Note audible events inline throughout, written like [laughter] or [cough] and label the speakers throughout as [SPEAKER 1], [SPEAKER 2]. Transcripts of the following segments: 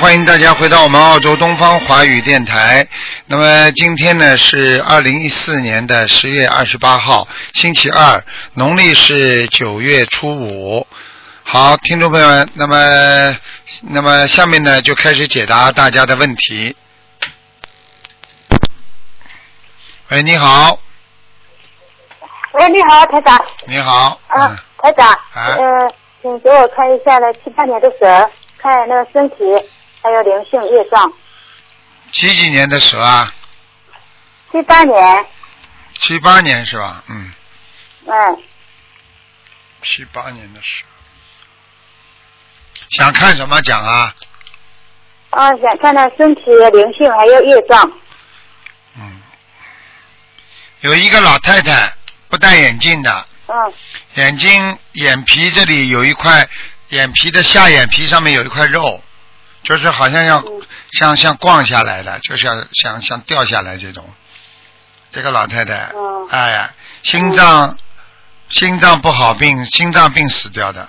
[SPEAKER 1] 欢迎大家回到我们澳洲东方华语电台。那么今天呢是二零一四年的十月二十八号，星期二，农历是九月初五。好，听众朋友们，那么那么下面呢就开始解答大家的问题。喂，你好，
[SPEAKER 2] 喂，你好，台长。
[SPEAKER 1] 你好，
[SPEAKER 2] 啊
[SPEAKER 1] 嗯，，
[SPEAKER 2] 台长，
[SPEAKER 1] 啊
[SPEAKER 2] 呃，请给我看一下那七八年的蛇，看那个身体，还有灵性业障。
[SPEAKER 1] 几几年的蛇啊？
[SPEAKER 2] 七八年，
[SPEAKER 1] 七八年是吧？嗯，
[SPEAKER 2] 嗯，
[SPEAKER 1] 七八年的蛇。想看什么讲啊？
[SPEAKER 2] 啊，想看他身体灵性还有业障。
[SPEAKER 1] 嗯，有一个老太太不戴眼镜的，
[SPEAKER 2] 嗯，
[SPEAKER 1] 眼睛眼皮这里有一块，眼皮的下眼皮上面有一块肉，就是好像要
[SPEAKER 2] 嗯
[SPEAKER 1] 像像逛下来的，就像像像掉下来这种。这个老太太，
[SPEAKER 2] 嗯
[SPEAKER 1] 哎呀，心脏心脏不好病，心脏病死掉的，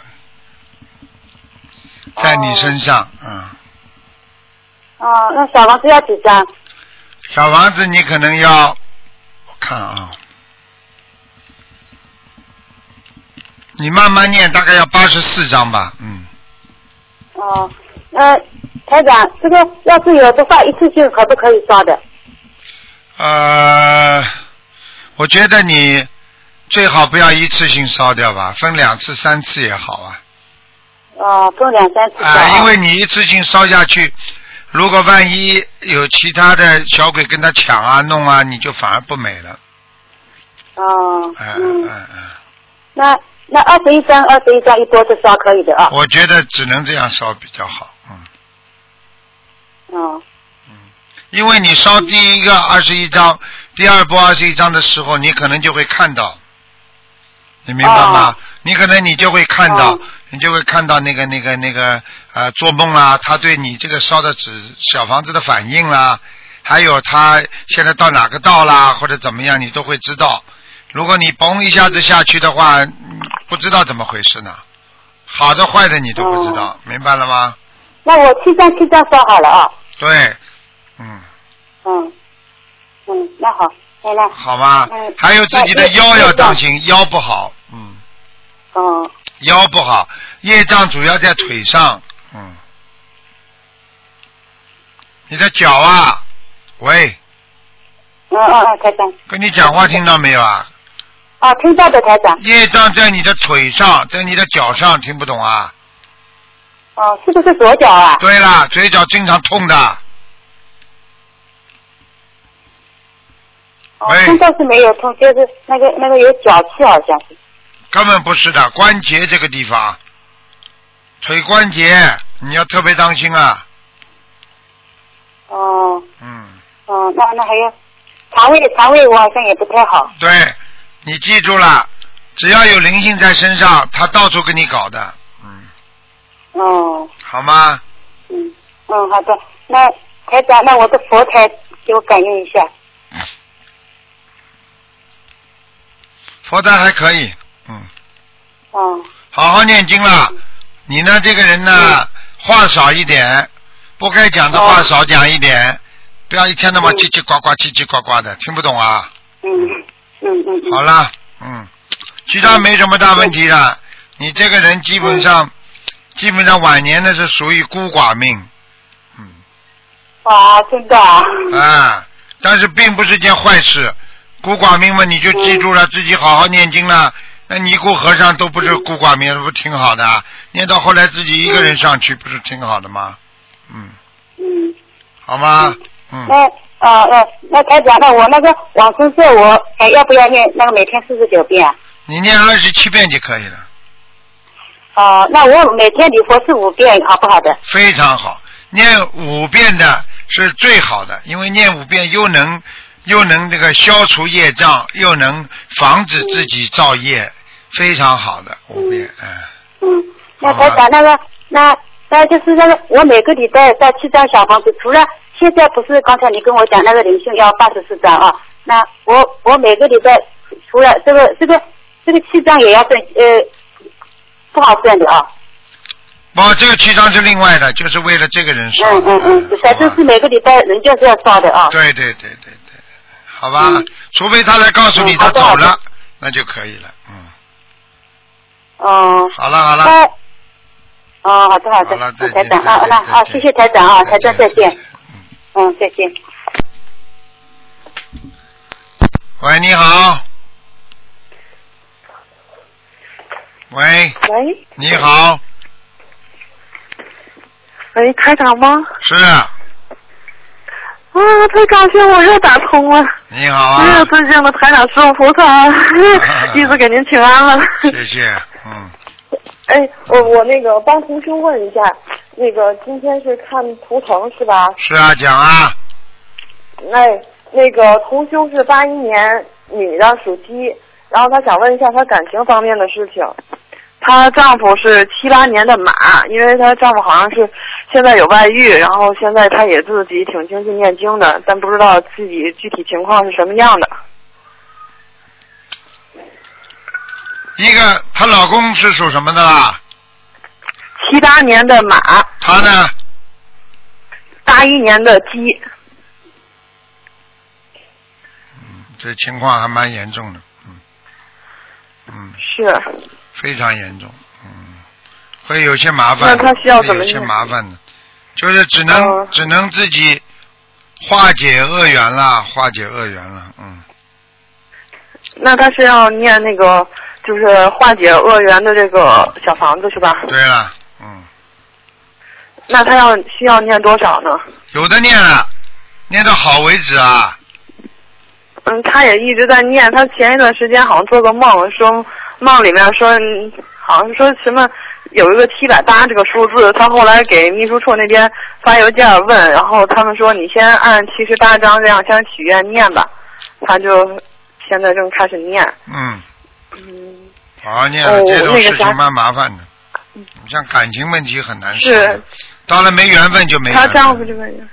[SPEAKER 1] 在你身上，嗯，
[SPEAKER 2] 哦，那小房子要几张？
[SPEAKER 1] 小房子你可能要，我看啊，你慢慢念，大概要八十四张吧，嗯。
[SPEAKER 2] 哦，呃，台长，这个要是有的话，一次性可不可以烧的？
[SPEAKER 1] 呃，我觉得你最好不要一次性烧掉吧，分两次、三次也好啊。
[SPEAKER 2] 哦，分两三次烧。
[SPEAKER 1] 啊、因为你一次性烧下去，如果万一有其他的小鬼跟他抢啊、弄啊，你就反而不美了。
[SPEAKER 2] 哦，
[SPEAKER 1] 嗯
[SPEAKER 2] 嗯，
[SPEAKER 1] 嗯嗯，
[SPEAKER 2] 那那二十一张，二十一张一波是烧可以的啊。
[SPEAKER 1] 我觉得只能这样烧比较好，嗯。
[SPEAKER 2] 哦，
[SPEAKER 1] 因为你烧第一个二十一章，第二波二十一章的时候，你可能就会看到，你明白吗？
[SPEAKER 2] 哦
[SPEAKER 1] 你可能你就会看到，
[SPEAKER 2] 哦
[SPEAKER 1] 你就会看到那个那个那个呃做梦啊，他对你这个烧的纸小房子的反应啦，还有他现在到哪个道啦，或者怎么样，你都会知道。如果你嘣一下子下去的话，嗯不知道怎么回事呢，好的坏的你都不知道，明白了吗？
[SPEAKER 2] 那我七张七张烧好了啊。
[SPEAKER 1] 对，嗯。
[SPEAKER 2] 嗯，嗯，那好，来来，
[SPEAKER 1] 好吧。
[SPEAKER 2] 嗯，
[SPEAKER 1] 还有自己的腰要当心，腰不好，嗯，
[SPEAKER 2] 哦，
[SPEAKER 1] 腰不好，业障主要在腿上，嗯，你的脚啊，喂，
[SPEAKER 2] 嗯嗯嗯，台长，
[SPEAKER 1] 跟你讲话听到没有啊？
[SPEAKER 2] 啊，听到的台长，
[SPEAKER 1] 业障在你的腿上，在你的脚上，听不懂啊？
[SPEAKER 2] 哦，是不是左脚啊？
[SPEAKER 1] 对了，嘴角经常痛的，
[SPEAKER 2] 哦
[SPEAKER 1] 喂，
[SPEAKER 2] 现在是没有痛，就是那个那个有脚气，好像是。
[SPEAKER 1] 根本不是的，关节这个地方，腿关节你要特别当心啊，
[SPEAKER 2] 哦
[SPEAKER 1] 嗯。
[SPEAKER 2] 哦，那那还有肠胃肠胃我好像也不太好。
[SPEAKER 1] 对，你记住了，只要有灵性在身上，他到处给你搞的，嗯，
[SPEAKER 2] 哦，
[SPEAKER 1] 好吗？
[SPEAKER 2] 嗯嗯，好的。那台长，那我的佛台给我感应一下。
[SPEAKER 1] 佛台还可以，嗯，
[SPEAKER 2] 哦
[SPEAKER 1] 好好念经了。你呢，这个人呢，话少一点，不该讲的话
[SPEAKER 2] 哦
[SPEAKER 1] 少讲一点，不要一天到晚
[SPEAKER 2] 嗯
[SPEAKER 1] 叽叽呱呱、叽叽呱呱的，听不懂啊？
[SPEAKER 2] 嗯嗯嗯嗯。
[SPEAKER 1] 好了，嗯，其他没什么大问题了。你这个人基本上，基本上晚年呢是属于孤寡命，嗯。
[SPEAKER 2] 啊，真的啊。
[SPEAKER 1] 啊，但是并不是件坏事。孤寡命嘛，你就记住了，自己好好念经了。那尼姑和尚都不是孤寡命，不挺好的啊？念到后来自己一个人上去，不是挺好的吗？嗯，
[SPEAKER 2] 嗯。
[SPEAKER 1] 好吗？嗯，
[SPEAKER 2] 那啊呃，那台长，那我那个往生咒我还要不要念那个每天四十九遍啊？
[SPEAKER 1] 你念二十七遍就可以了，
[SPEAKER 2] 哦、那我每天礼佛是五遍，好不好的？
[SPEAKER 1] 非常好。念五遍的是最好的，因为念五遍又能又能这个消除业障，又能防止自己造业，非常好的五遍，嗯。
[SPEAKER 2] 嗯，那
[SPEAKER 1] 好吧
[SPEAKER 2] 台长那个那那就是那个我每个礼拜在七张小房子，除了现在不是刚才你跟我讲那个灵性要八十四张啊，那我我每个礼拜除了这个这个这个七张也要算呃不好算的啊。
[SPEAKER 1] 不，这个七张是另外的，就是为了这个人烧的。
[SPEAKER 3] 嗯嗯嗯，反正是每个礼拜人家是要烧的啊。
[SPEAKER 1] 对对对对对，好吧，
[SPEAKER 3] 嗯
[SPEAKER 1] 除非他来告诉你他走了，那就可以了。嗯，
[SPEAKER 3] 嗯。
[SPEAKER 1] 好了好了，
[SPEAKER 3] 那哦，好的好的，
[SPEAKER 1] 好了再见
[SPEAKER 3] 台长啊，
[SPEAKER 1] 再见
[SPEAKER 3] 那
[SPEAKER 1] 好，
[SPEAKER 3] 谢谢台长啊，台长再见，嗯，再见。
[SPEAKER 1] 喂，你好。喂，
[SPEAKER 4] 喂
[SPEAKER 1] 你好，
[SPEAKER 4] 喂，台长吗？
[SPEAKER 1] 是，
[SPEAKER 4] 啊，太高兴，我又打通了。
[SPEAKER 1] 你好
[SPEAKER 4] 哎呀，
[SPEAKER 1] 啊，
[SPEAKER 4] 尊敬的台长师傅菩萨，[laughs] 弟子给您请安了。
[SPEAKER 1] 谢谢，嗯，[laughs]
[SPEAKER 4] 哎，我我那个帮同修问一下，那个今天是看图腾是吧？
[SPEAKER 1] 是啊，讲啊，
[SPEAKER 4] 那那个同修是八一年女的，属鸡，然后他想问一下他感情方面的事情。她丈夫是七八年的马，因为她丈夫好像是现在有外遇，然后现在她也自己挺精进念经的，但不知道自己具体情况是什么样的。
[SPEAKER 1] 一个她老公是属什么的啦？
[SPEAKER 4] 七八年的马，
[SPEAKER 1] 他呢？
[SPEAKER 4] 八一年的鸡，
[SPEAKER 1] 嗯，这情况还蛮严重的，嗯，嗯，
[SPEAKER 4] 是
[SPEAKER 1] 非常严重，嗯，会有些麻烦，
[SPEAKER 4] 那他需要
[SPEAKER 1] 会有些
[SPEAKER 4] 怎么念
[SPEAKER 1] 麻烦的，就是只能、
[SPEAKER 4] 哦
[SPEAKER 1] 只能自己化解恶缘了，化解恶缘了，嗯，
[SPEAKER 4] 那他是要念那个就是化解恶缘的这个小房子是吧？
[SPEAKER 1] 对了，嗯，
[SPEAKER 4] 那他要需要念多少呢？
[SPEAKER 1] 有的念了，念到好为止啊，
[SPEAKER 4] 嗯，他也一直在念。他前一段时间好像做个梦，说梦里面说，嗯好像说什么有一个七百八这个数字。他后来给秘书处那边发邮件问，然后他们说你先按七十八章这样先许愿念吧。他就现在正开始念。
[SPEAKER 1] 嗯，
[SPEAKER 4] 嗯，
[SPEAKER 1] 好好念这种事情蛮麻烦的，像感情问题很难说
[SPEAKER 4] 是
[SPEAKER 1] 的，到了没缘分就没缘分。
[SPEAKER 4] 她丈夫这个人，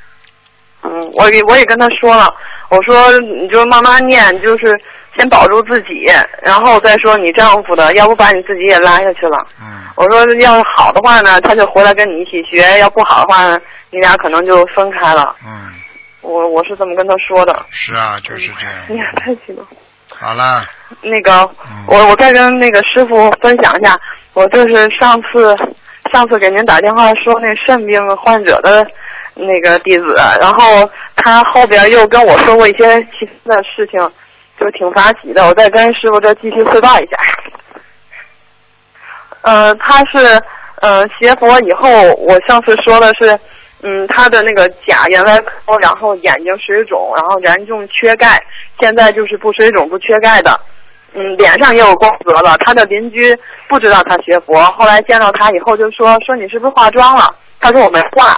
[SPEAKER 4] 嗯，我也我也跟他说了，我说你就慢慢念，就是先保住自己，然后再说你丈夫的，要不把你自己也拉下去了。
[SPEAKER 1] 嗯，
[SPEAKER 4] 我说要是好的话呢，他就回来跟你一起学；要不好的话呢，你俩可能就分开了。
[SPEAKER 1] 嗯，
[SPEAKER 4] 我我是这么跟他说的。
[SPEAKER 1] 是啊，就是这
[SPEAKER 4] 哎呀
[SPEAKER 1] 样。，
[SPEAKER 4] 太激动。
[SPEAKER 1] 好了，
[SPEAKER 4] 那个，
[SPEAKER 1] 嗯
[SPEAKER 4] 我我再跟那个师傅分享一下，我就是上次上次给您打电话说那肾病患者的那个弟子，然后他后边又跟我说过一些其他的事情，就挺发急的。我再跟师傅这继续汇报一下。呃，他是呃学佛以后，我上次说的是，嗯，他的那个甲原来，然后眼睛水肿，然后严重缺钙，现在就是不水肿不缺钙的。嗯，脸上也有光泽了。他的邻居不知道他学佛，后来见到他以后就说说你是不是化妆了？他说我没化，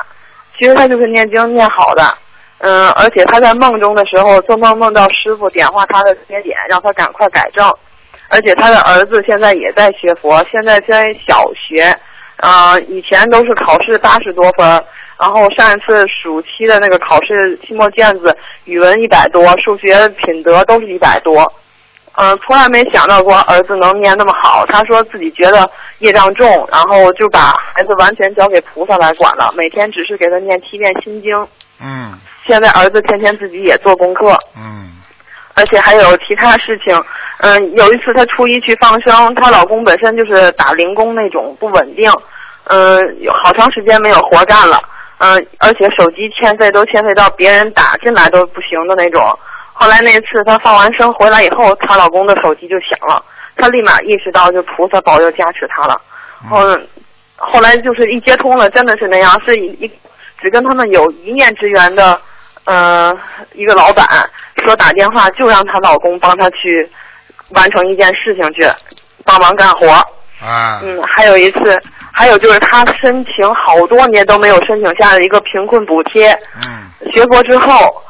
[SPEAKER 4] 其实他就是念经念好的。嗯，而且他在梦中的时候做梦梦到师傅点化他的缺点，让他赶快改正。而且他的儿子现在也在学佛，现在在小学，啊、以前都是考试八十多分，然后上一次暑期的那个考试期末卷子，语文一百多，数学品德都是一百多。嗯、从来没想到过儿子能念那么好。他说自己觉得业障重，然后就把孩子完全交给菩萨来管了，每天只是给他念七遍心经。
[SPEAKER 1] 嗯
[SPEAKER 4] 现在儿子天天自己也做功课，
[SPEAKER 1] 嗯
[SPEAKER 4] 而且还有其他事情。嗯，有一次她初一去放生，她老公本身就是打零工那种不稳定，嗯，有好长时间没有活干了，嗯，而且手机欠费都欠费到别人打进来都不行的那种。后来那次她放完生回来以后，她老公的手机就响了，她立马意识到就菩萨保佑加持她了。后后来就是一接通了，真的是那样，是一一只跟他们有一面之缘的，呃，一个老板说打电话就让她老公帮她去完成一件事情去，帮忙干活。
[SPEAKER 1] 啊，
[SPEAKER 4] 嗯，还有一次，还有就是她申请好多年都没有申请下的一个贫困补贴，
[SPEAKER 1] 嗯
[SPEAKER 4] 学佛之后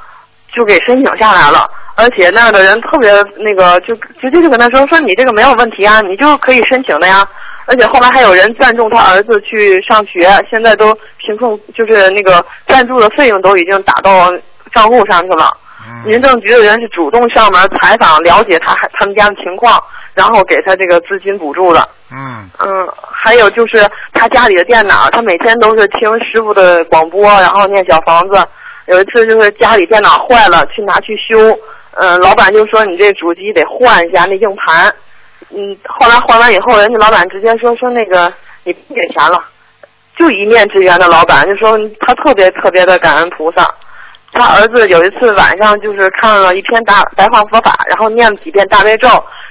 [SPEAKER 4] 就给申请下来了，而且那儿的人特别那个，就直接就跟他说说你这个没有问题啊，你就可以申请的呀。而且后来还有人赞助他儿子去上学，现在都贫困就是那个赞助的费用都已经打到账户上去了。
[SPEAKER 1] 嗯
[SPEAKER 4] 民政局的人是主动上门采访了解他他们家的情况，然后给他这个资金补助的。
[SPEAKER 1] 嗯
[SPEAKER 4] 嗯，还有就是他家里的电脑，他每天都是听师傅的广播，然后念小房子。有一次就是家里电脑坏了，去拿去修，嗯，老板就说你这主机得换一下那硬盘。嗯，后来换完以后，人家老板直接说说那个你不给钱了，就一面之缘的老板就说他特别特别的感恩菩萨。他儿子有一次晚上就是看了一篇大白话佛法，然后念了几遍大悲咒。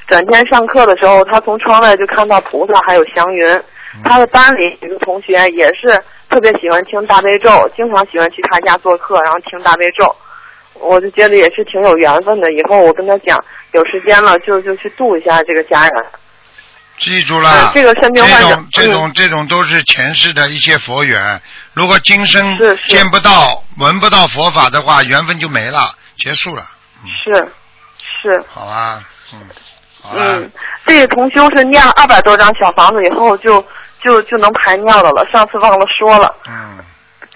[SPEAKER 4] 转天上课的时候，他从窗外就看到菩萨还有祥云。他的班里有一个同学也是特别喜欢听大悲咒，经常喜欢去他家做客，然后听大悲咒。我就觉得也是挺有缘分的。以后我跟他讲，有时间了就就去度一下这个家人。
[SPEAKER 1] 记住了
[SPEAKER 4] 呃，这个生病患者
[SPEAKER 1] 这种这种这种都是前世的一些佛缘。如果今生见不到、闻不到佛法的话，缘分就没了，结束了。
[SPEAKER 4] 是是，
[SPEAKER 1] 好啊，嗯，好，
[SPEAKER 4] 嗯，这个同修是念了二百多张小房子以后就就就能排尿的了。上次忘了说了。
[SPEAKER 1] 嗯，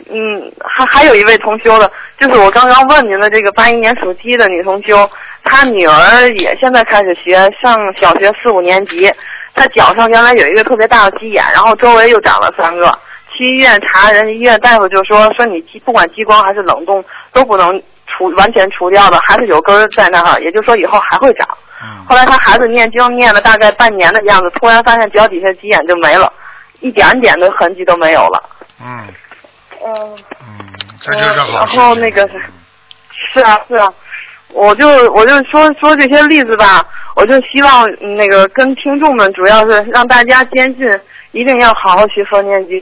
[SPEAKER 4] 嗯，还还有一位同修的，就是我刚刚问您的这个八一年属鸡的女同修，她女儿也现在开始学，上小学四五年级。他脚上原来有一个特别大的鸡眼，然后周围又长了三个。去医院查，人家医院大夫就说说你激不管激光还是冷冻都不能除完全除掉的，还是有根儿在那儿，也就是说以后还会长。
[SPEAKER 1] 嗯
[SPEAKER 4] 后来他孩子念经念了大概半年的样子，突然发现脚底下鸡眼就没了，一点点的痕迹都没有了。
[SPEAKER 1] 嗯
[SPEAKER 4] 嗯。
[SPEAKER 1] 嗯，这就是好
[SPEAKER 4] 然。后那个是是啊是啊，我就我就说说这些例子吧，我就希望那个跟听众们，主要是让大家坚信，一定要好好学佛念经。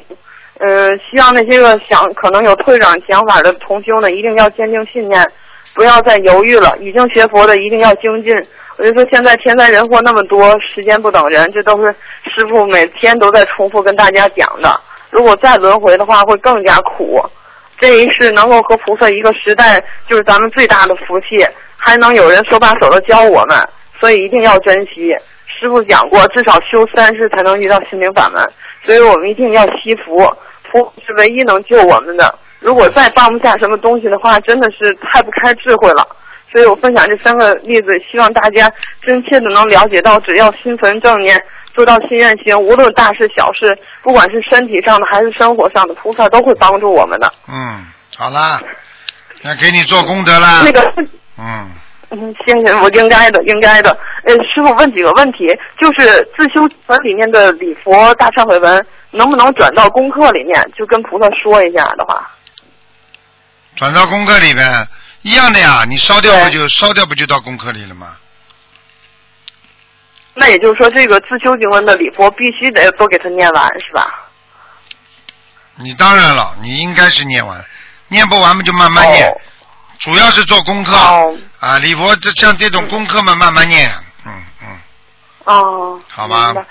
[SPEAKER 4] 呃，希望那些个想可能有退转想法的同修呢，一定要坚定信念，不要再犹豫了。已经学佛的一定要精进。我就说现在天灾人祸那么多，时间不等人，这都是师傅每天都在重复跟大家讲的。如果再轮回的话，会更加苦。这一世能够和菩萨一个时代，就是咱们最大的福气，还能有人手把手的教我们，所以一定要珍惜。师傅讲过，至少修三世才能遇到心灵法门，所以我们一定要惜福，福是唯一能救我们的。如果再放不下什么东西的话，真的是太不开智慧了。所以我分享这三个例子，希望大家真切的能了解到，只要心存正念，做到心愿行，无论大事小事，不管是身体上的还是生活上的，菩萨都会帮助我们的。
[SPEAKER 1] 嗯，好啦，那给你做功德啦。
[SPEAKER 4] 那个，
[SPEAKER 1] 嗯，
[SPEAKER 4] 嗯，谢谢，我应该的，应该的。呃，师傅问几个问题，就是自修本里面的礼佛大忏悔文，能不能转到功课里面，就跟菩萨说一下的话？
[SPEAKER 1] 转到功课里面一样的呀，你烧掉不就烧掉不就到功课里了吗？
[SPEAKER 4] 那也就是说，这个自修经文的礼佛必须得都给他念完，是吧？
[SPEAKER 1] 你当然了，你应该是念完，念不完嘛就慢慢念，
[SPEAKER 4] 哦
[SPEAKER 1] 主要是做功课、
[SPEAKER 4] 哦
[SPEAKER 1] 啊。礼佛这像这种功课嘛，慢慢念，嗯嗯，
[SPEAKER 4] 哦，
[SPEAKER 1] 好吧嗯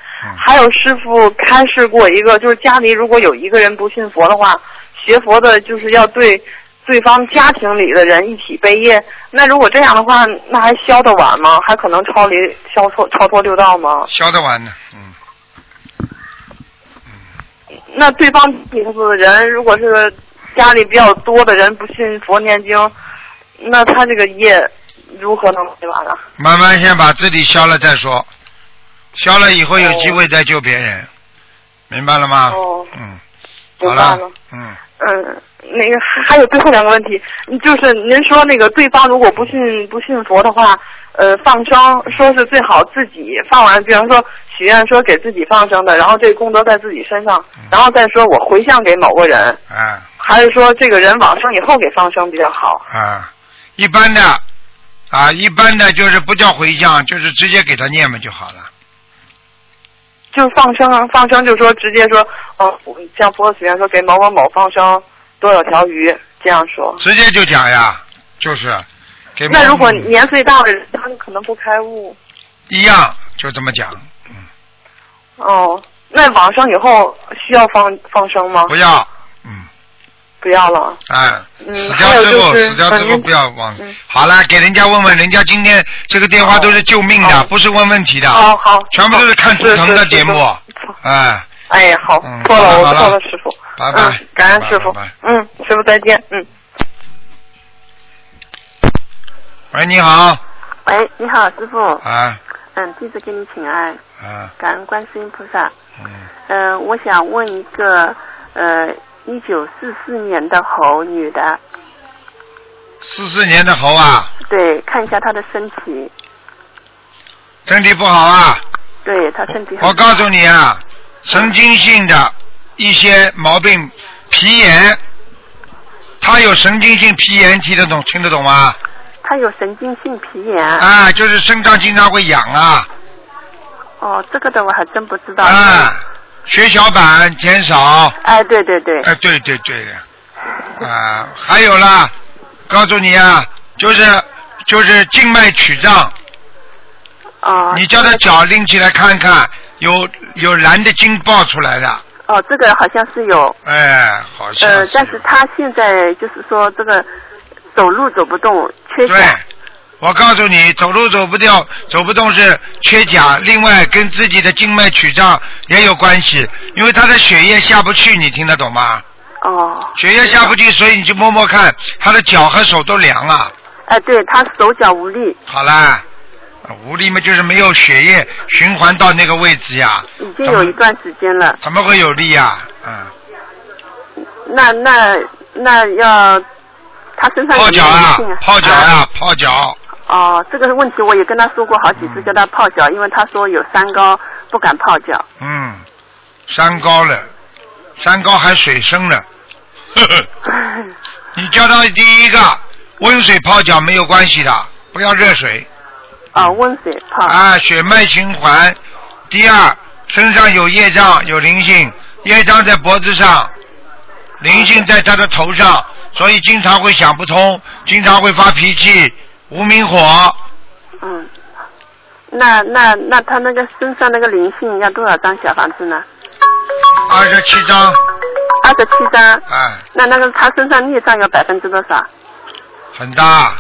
[SPEAKER 4] 还有师傅开示过一个，就是家里如果有一个人不信佛的话，学佛的就是要对对方家庭里的人一起背业。那如果这样的话，那还消得完吗？还可能超离超脱超脱六道吗？
[SPEAKER 1] 消得完呢，嗯，
[SPEAKER 4] 那对方里头的人，如果是家里比较多的人不信佛念经，那他这个业如何能背完呢？
[SPEAKER 1] 慢慢先把自己消了再说，消了以后有机会再救别人，明白了吗？
[SPEAKER 4] 哦
[SPEAKER 1] 嗯，好了，嗯，
[SPEAKER 4] 嗯，那个还还有最后两个问题，就是您说那个对方如果不信不信佛的话，呃，放生说是最好自己放完，比方说许愿说给自己放生的，然后这个功德在自己身上，然后再说我回向给某个人，
[SPEAKER 1] 啊
[SPEAKER 4] 还是说这个人往生以后给放生比较好？
[SPEAKER 1] 啊，一般的啊，一般的就是不叫回向，就是直接给他念嘛就好了。
[SPEAKER 4] 就是放生啊，放生就说直接说，哦，像佛许愿说给某某某放生多少条鱼，这样说。
[SPEAKER 1] 直接就讲呀，就是给
[SPEAKER 4] 那如果年岁大的人，他们可能不开悟。
[SPEAKER 1] 一样就这么讲，嗯，
[SPEAKER 4] 哦，那网上以后需要放放生吗？
[SPEAKER 1] 不要，嗯，
[SPEAKER 4] 不要了。
[SPEAKER 1] 哎，
[SPEAKER 4] 嗯
[SPEAKER 1] 死掉之后，
[SPEAKER 4] 就是
[SPEAKER 1] 死掉之后
[SPEAKER 4] 嗯
[SPEAKER 1] 不要忘
[SPEAKER 4] 嗯。
[SPEAKER 1] 好了，给人家问问，人家今天这个电话都是救命的，不是问问题的，
[SPEAKER 4] 好，好。
[SPEAKER 1] 全部都是看图腾的节目哎，
[SPEAKER 4] 哎，好
[SPEAKER 1] 嗯，
[SPEAKER 4] 错了，我错了，师傅。
[SPEAKER 1] 拜拜
[SPEAKER 4] 嗯，感恩师傅。嗯，师傅再见。嗯。
[SPEAKER 1] 喂，你好，
[SPEAKER 5] 喂，你好，师傅。
[SPEAKER 1] 啊
[SPEAKER 5] 嗯，弟子给你请安，
[SPEAKER 1] 啊，
[SPEAKER 5] 感恩观世音菩萨。
[SPEAKER 1] 嗯，
[SPEAKER 5] 嗯、我想问一个，呃，一九四四年的猴女的，
[SPEAKER 1] 四四年的猴啊，
[SPEAKER 5] 对，看一下她的身体，
[SPEAKER 1] 身体不好啊，
[SPEAKER 5] 对她身体很。
[SPEAKER 1] 我告诉你啊，神经性的一些毛病，皮炎，他有神经性皮炎，听得懂听得懂吗？
[SPEAKER 5] 他有神经性皮炎。
[SPEAKER 1] 啊，就是身上经常会痒啊，
[SPEAKER 5] 哦，这个的我还真不知道。
[SPEAKER 1] 啊，血小板减少，
[SPEAKER 5] 哎，对对对。
[SPEAKER 1] 哎，对对对的，啊，还有啦，告诉你啊，就是就是静脉曲张，
[SPEAKER 5] 哦。
[SPEAKER 1] 你叫他脚拎起来看看，有有蓝的筋爆出来的，
[SPEAKER 5] 哦，这个好像是有，
[SPEAKER 1] 哎，好像
[SPEAKER 5] 呃，但是他现在就是说这个走路走不动，缺
[SPEAKER 1] 对
[SPEAKER 5] 钾。，
[SPEAKER 1] 我告诉你，走路走不掉，走不动是缺钾，另外跟自己的静脉曲张也有关系，因为他的血液下不去，你听得懂吗？
[SPEAKER 5] 哦。
[SPEAKER 1] 血液下不去，所以你去摸摸看，他的脚和手都凉了。
[SPEAKER 5] 哎，对他手脚无力，
[SPEAKER 1] 好啦，无力嘛就是没有血液循环到那个位置呀。
[SPEAKER 5] 已经有一段时间了。
[SPEAKER 1] 怎么会有力呀？嗯，
[SPEAKER 5] 那那那要他身上有
[SPEAKER 1] 泡脚啊泡脚
[SPEAKER 5] 啊，
[SPEAKER 1] 泡脚。
[SPEAKER 5] 哦，这个问题我也跟他说过好几次，叫他泡脚，因为他说有三高，不敢泡脚。
[SPEAKER 1] 嗯，三高了，三高还水深了。呵 [laughs] 呵你叫他第一个温水泡脚没有关系的，不要热水
[SPEAKER 5] 啊，温水泡。
[SPEAKER 1] 啊，血脉循环。第二，身上有业障，有灵性，业障在脖子上，灵性在他的头上，所以经常会想不通，经常会发脾气，无名火。
[SPEAKER 5] 嗯。那那那他那个身上那个灵性要多少张小房子呢？
[SPEAKER 1] 二十七张，
[SPEAKER 5] 二十七张。
[SPEAKER 1] 哎，
[SPEAKER 5] 那那个他身上孽障有百分之多少？
[SPEAKER 1] 很大，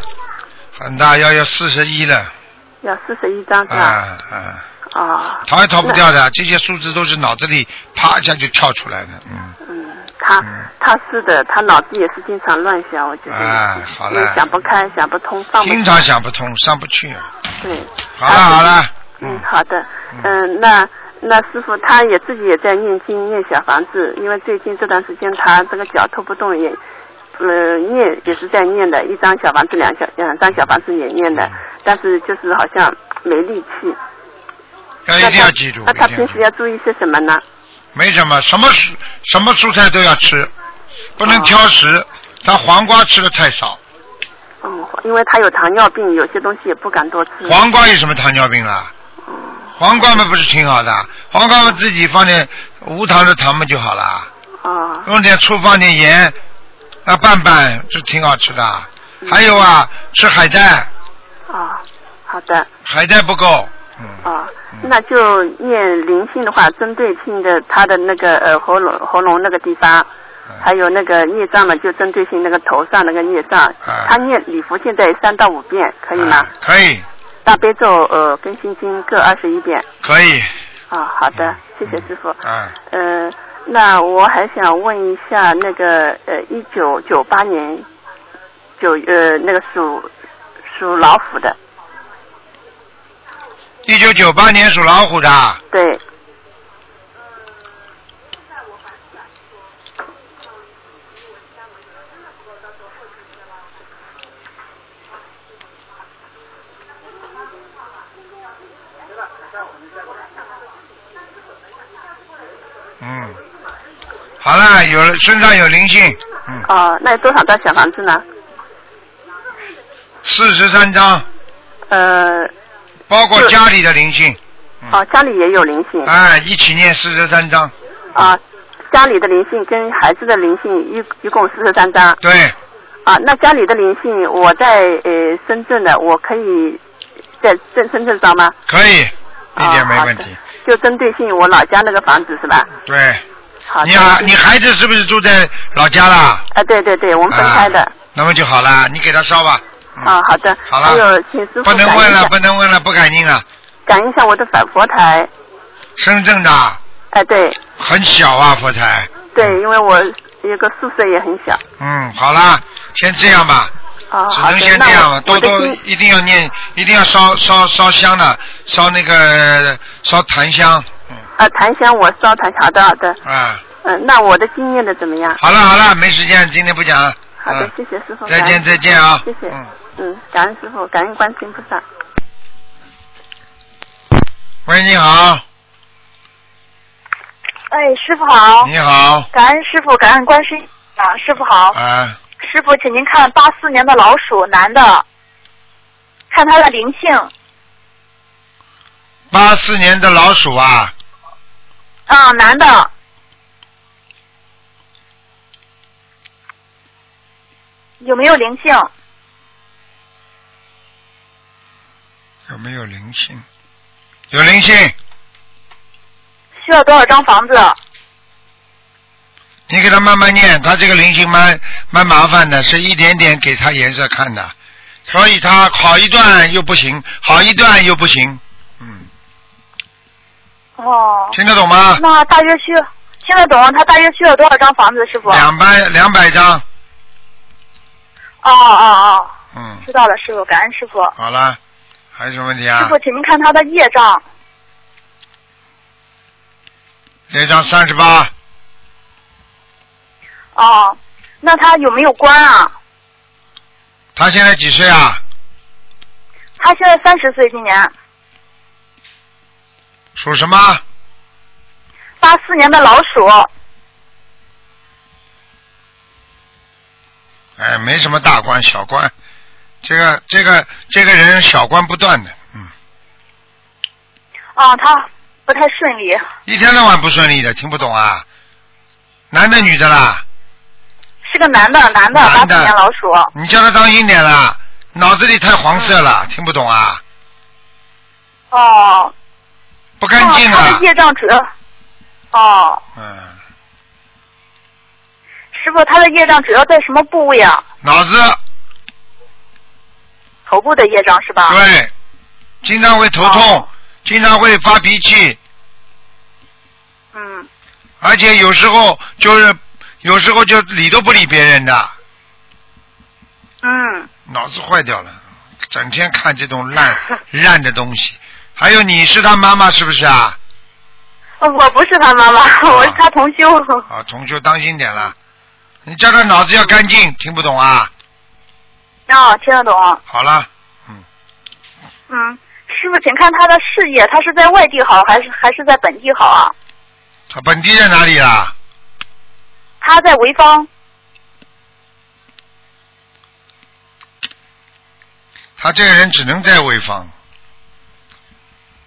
[SPEAKER 1] 很大，要要四十一了，
[SPEAKER 5] 要四十一张是吧？
[SPEAKER 1] 啊啊。
[SPEAKER 5] 啊。
[SPEAKER 1] 逃也逃不掉的，这些数字都是脑子里啪一下就跳出来的，嗯，
[SPEAKER 5] 嗯，他他是的，他脑子也是经常乱想，我觉得。
[SPEAKER 1] 哎，好了，
[SPEAKER 5] 想不开，想不通，放不
[SPEAKER 1] 经常想不通，上不去，
[SPEAKER 5] 对。
[SPEAKER 1] 好了好了，
[SPEAKER 5] 嗯，好的，嗯，那那师傅他也自己也在念经念小房子，因为最近这段时间他这个脚拖不动也，呃，念也是在念的，一张小房子两小两张小房子也念
[SPEAKER 1] 嗯
[SPEAKER 5] 的，但是就是好像没力气。
[SPEAKER 1] 要一定要记住，
[SPEAKER 5] 那他平时要注意些什么呢？
[SPEAKER 1] 没什么，什么蔬什么蔬菜都要吃，不
[SPEAKER 5] 哦
[SPEAKER 1] 能挑食，他黄瓜吃的太少，
[SPEAKER 5] 嗯，因为他有糖尿病，有些东西也不敢多吃。
[SPEAKER 1] 黄瓜有什么糖尿病啊？黄瓜嘛不是挺好的，黄瓜嘛自己放点无糖的糖嘛就好了，
[SPEAKER 5] 啊
[SPEAKER 1] 用点醋放点盐，啊拌拌就挺好吃的。
[SPEAKER 5] 嗯
[SPEAKER 1] 还有啊，吃海带，
[SPEAKER 5] 啊，好的。
[SPEAKER 1] 海带不够，嗯，
[SPEAKER 5] 啊，那就念灵性的话，针对性的他的那个呃喉咙喉咙那个地方，
[SPEAKER 1] 嗯。
[SPEAKER 5] 还有那个孽障嘛，就针对性那个头上那个孽障，
[SPEAKER 1] 啊
[SPEAKER 5] 他念礼佛现在三到五遍，可以吗？
[SPEAKER 1] 啊可以，
[SPEAKER 5] 大悲咒呃跟心经各二十一遍。
[SPEAKER 1] 可以，
[SPEAKER 5] 啊，好的，谢谢师傅。
[SPEAKER 1] 嗯，
[SPEAKER 5] 呃，那我还想问一下，那个呃，一九九八年九呃那个属属老虎的，
[SPEAKER 1] 一九九八年属老虎的，
[SPEAKER 5] 对，
[SPEAKER 1] 嗯，有了身上有灵性，嗯，
[SPEAKER 5] 哦、那有多少张小房子呢？
[SPEAKER 1] 四十三张，
[SPEAKER 5] 呃，
[SPEAKER 1] 包括家里的灵性，
[SPEAKER 5] 哦，家里也有灵性，
[SPEAKER 1] 哎，一起念四十三张，
[SPEAKER 5] 啊，家里的灵性跟孩子的灵性一一共四十三张，
[SPEAKER 1] 对，
[SPEAKER 5] 啊，那家里的灵性我在呃深圳的，我可以在深深圳招吗？
[SPEAKER 1] 可以，一点没问题，
[SPEAKER 5] 就针对性我老家那个房子是吧？
[SPEAKER 1] 对。
[SPEAKER 5] 好。
[SPEAKER 1] 你啊，你孩子是不是住在老家啦？
[SPEAKER 5] 啊，对对对，我们分开的。
[SPEAKER 1] 啊那么就好了，你给他烧吧。
[SPEAKER 5] 啊，好的。
[SPEAKER 1] 好了
[SPEAKER 5] 还有，请师傅
[SPEAKER 1] 不能问了，不能问了，不感应了。
[SPEAKER 5] 感应一下我的反佛台。
[SPEAKER 1] 深圳的
[SPEAKER 5] 哎，对
[SPEAKER 1] 很小啊，佛台。
[SPEAKER 5] 对，因为我有个宿舍也很小。
[SPEAKER 1] 嗯，好啦，先这样吧。
[SPEAKER 5] 哦，
[SPEAKER 1] 只能先这样吧，多多一定要念，一定要烧烧烧香的，烧那个烧檀香，嗯
[SPEAKER 5] 呃檀香我烧檀，好的好的，
[SPEAKER 1] 啊，
[SPEAKER 5] 嗯、那我的经验的怎么样？
[SPEAKER 1] 好了好了，没时间，今天不讲了。
[SPEAKER 5] 好的
[SPEAKER 1] 嗯，
[SPEAKER 5] 谢谢师傅。
[SPEAKER 1] 再见再见啊。
[SPEAKER 5] 谢谢。
[SPEAKER 1] 嗯。
[SPEAKER 5] 嗯，感恩师傅，感恩观世音菩萨。
[SPEAKER 1] 喂，你好，
[SPEAKER 6] 哎，师傅好，
[SPEAKER 1] 你好，
[SPEAKER 6] 感恩师傅，感恩观世音啊，师傅好，
[SPEAKER 1] 啊，
[SPEAKER 6] 师傅，请您看八四年的老鼠男的，看他的灵性。
[SPEAKER 1] 八四年的老鼠啊，
[SPEAKER 6] 啊，男的，有没有灵性？
[SPEAKER 1] 有没有灵性？有灵性，
[SPEAKER 6] 需要多少张房子？
[SPEAKER 1] 你给他慢慢念，他这个灵性蛮蛮麻烦的，是一点点给他颜色看的，所以他好一段又不行，好一段又不行，嗯，
[SPEAKER 6] 哦，
[SPEAKER 1] 听得懂吗？
[SPEAKER 6] 那大约需听得懂？他大约需要多少张房子，师傅？
[SPEAKER 1] 两百两百张，
[SPEAKER 6] 哦哦哦，
[SPEAKER 1] 嗯，
[SPEAKER 6] 知道了，师傅，感恩师傅。
[SPEAKER 1] 好了，还有什么问题啊
[SPEAKER 6] 师傅，？请您看他的业障。
[SPEAKER 1] 这张三十八，
[SPEAKER 6] 哦，那他有没有关啊？
[SPEAKER 1] 他现在几岁啊？
[SPEAKER 6] 他现在三十岁，今年
[SPEAKER 1] 属什么？
[SPEAKER 6] 八四年的老鼠。
[SPEAKER 1] 哎，没什么大官小官，这个这个这个人小官不断的，嗯，
[SPEAKER 6] 啊，他不太顺利。
[SPEAKER 1] 一天到晚不顺利的，听不懂啊？男的女的啦？
[SPEAKER 6] 是个男的，男的，八四年老鼠。
[SPEAKER 1] 你叫他当心点啦，脑子里太黄色了，听不懂啊？
[SPEAKER 6] 哦。
[SPEAKER 1] 不干净啊
[SPEAKER 6] 哦他的！业障主要。哦，
[SPEAKER 1] 嗯，
[SPEAKER 6] 师傅，他的业障主要在什么部位啊？
[SPEAKER 1] 脑子
[SPEAKER 6] 头部的业障是吧？。
[SPEAKER 1] 对，经常会头痛，
[SPEAKER 6] 哦
[SPEAKER 1] 经常会发脾气，
[SPEAKER 6] 嗯。
[SPEAKER 1] 而且有时候就是有时候就理都不理别人的，
[SPEAKER 6] 嗯。
[SPEAKER 1] 脑子坏掉了，整天看这种烂 [laughs] 烂的东西。还有你是他妈妈是不是啊？
[SPEAKER 6] 呃我不是他妈妈，我是他同修。
[SPEAKER 1] 啊，同学当心点了，你叫他脑子要干净，听不懂啊？
[SPEAKER 6] 啊，听得懂。
[SPEAKER 1] 好了，
[SPEAKER 6] 嗯嗯，师傅，请看他的事业，他是在外地好，还是还是在本地好啊？
[SPEAKER 1] 他本地在哪里啊？
[SPEAKER 6] 他在潍坊。
[SPEAKER 1] 他这个人只能在潍坊，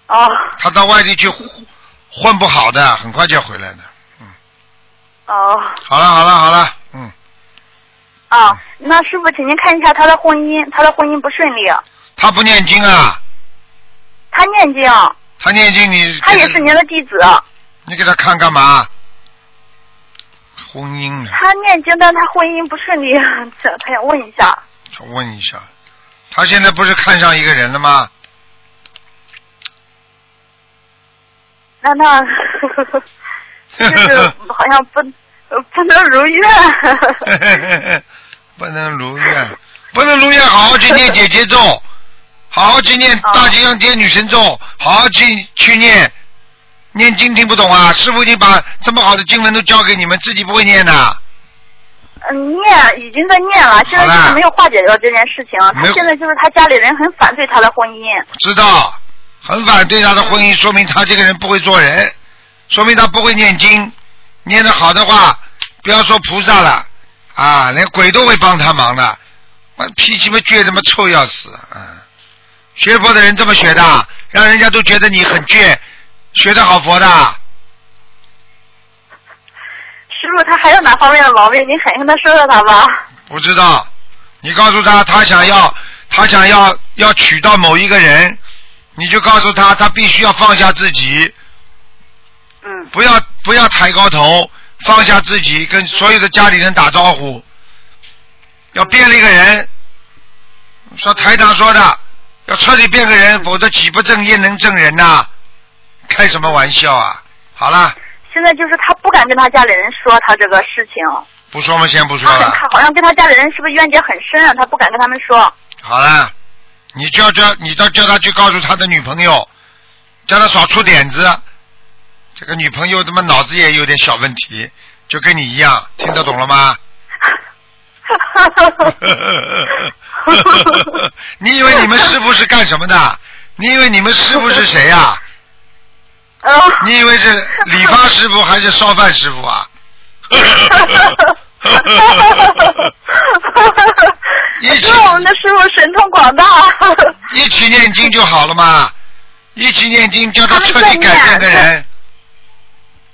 [SPEAKER 6] 哦
[SPEAKER 1] 他到外地去混混不好的，很快就要回来的。
[SPEAKER 6] 嗯哦
[SPEAKER 1] 好了好了好了，嗯，
[SPEAKER 6] 啊，那师傅，请您看一下他的婚姻，他的婚姻不顺利。
[SPEAKER 1] 他不念经啊，
[SPEAKER 6] 他念经，
[SPEAKER 1] 他念经你
[SPEAKER 6] 他也是您的弟子。
[SPEAKER 1] 你给他看干嘛？婚姻呢？
[SPEAKER 6] 他念经，但他婚姻不顺利，[laughs] 这他想问一下。
[SPEAKER 1] 想问一下，他现在不是看上一个人了吗？
[SPEAKER 6] 那那 [laughs] 就是好像不呃不能如愿。[laughs]
[SPEAKER 1] 不能如愿，不能如愿，好好去念姐姐咒，好好去念大吉祥天女神咒，好好去去念。念经听不懂啊？师傅已经把这么好的经文都教给你们，自己不会念的。
[SPEAKER 6] 嗯，念已经在念了，现在就是没有化解掉这件事情。他现在就是他家里人很反对他的婚姻。
[SPEAKER 1] 知道，很反对他的婚姻，说明他这个人不会做人，说明他不会念经。念得好的话，不要说菩萨了，啊，连鬼都会帮他忙的。我脾气嘛倔，他妈臭要死，啊。学佛的人这么学的，让人家都觉得你很倔，学得好佛的。
[SPEAKER 6] 师傅，他还有哪方面的毛病？你狠狠的说说他吧。
[SPEAKER 1] 不知道，你告诉他，他想要，他想要要娶到某一个人，你就告诉他，他必须要放下自己，
[SPEAKER 6] 嗯，
[SPEAKER 1] 不要不要抬高头，放下自己，跟所有的家里人打招呼，要变了一个人。说台长说的，要彻底变个人，否则己不正业能正人呐、开什么玩笑啊！好了，
[SPEAKER 6] 现在就是他不敢跟他家里人说他这个事情。
[SPEAKER 1] 不说吗？先不说了。
[SPEAKER 7] 他好像跟他家里人是不是冤结很深啊？他不敢跟他们说。
[SPEAKER 1] 好了，你叫叫你到叫他去告诉他的女朋友，叫他少出点子。这个女朋友他妈脑子也有点小问题，就跟你一样，听得懂了吗？[laughs] 你以为你们师傅是干什么的？你以为你们师傅是谁呀、
[SPEAKER 7] 啊
[SPEAKER 1] 你以为是理发师傅还是烧饭师傅啊？[laughs] 一起
[SPEAKER 7] 是我们的师傅神通广大。[laughs]
[SPEAKER 1] 一起念经就好了嘛，一起念经叫他彻底改变的人，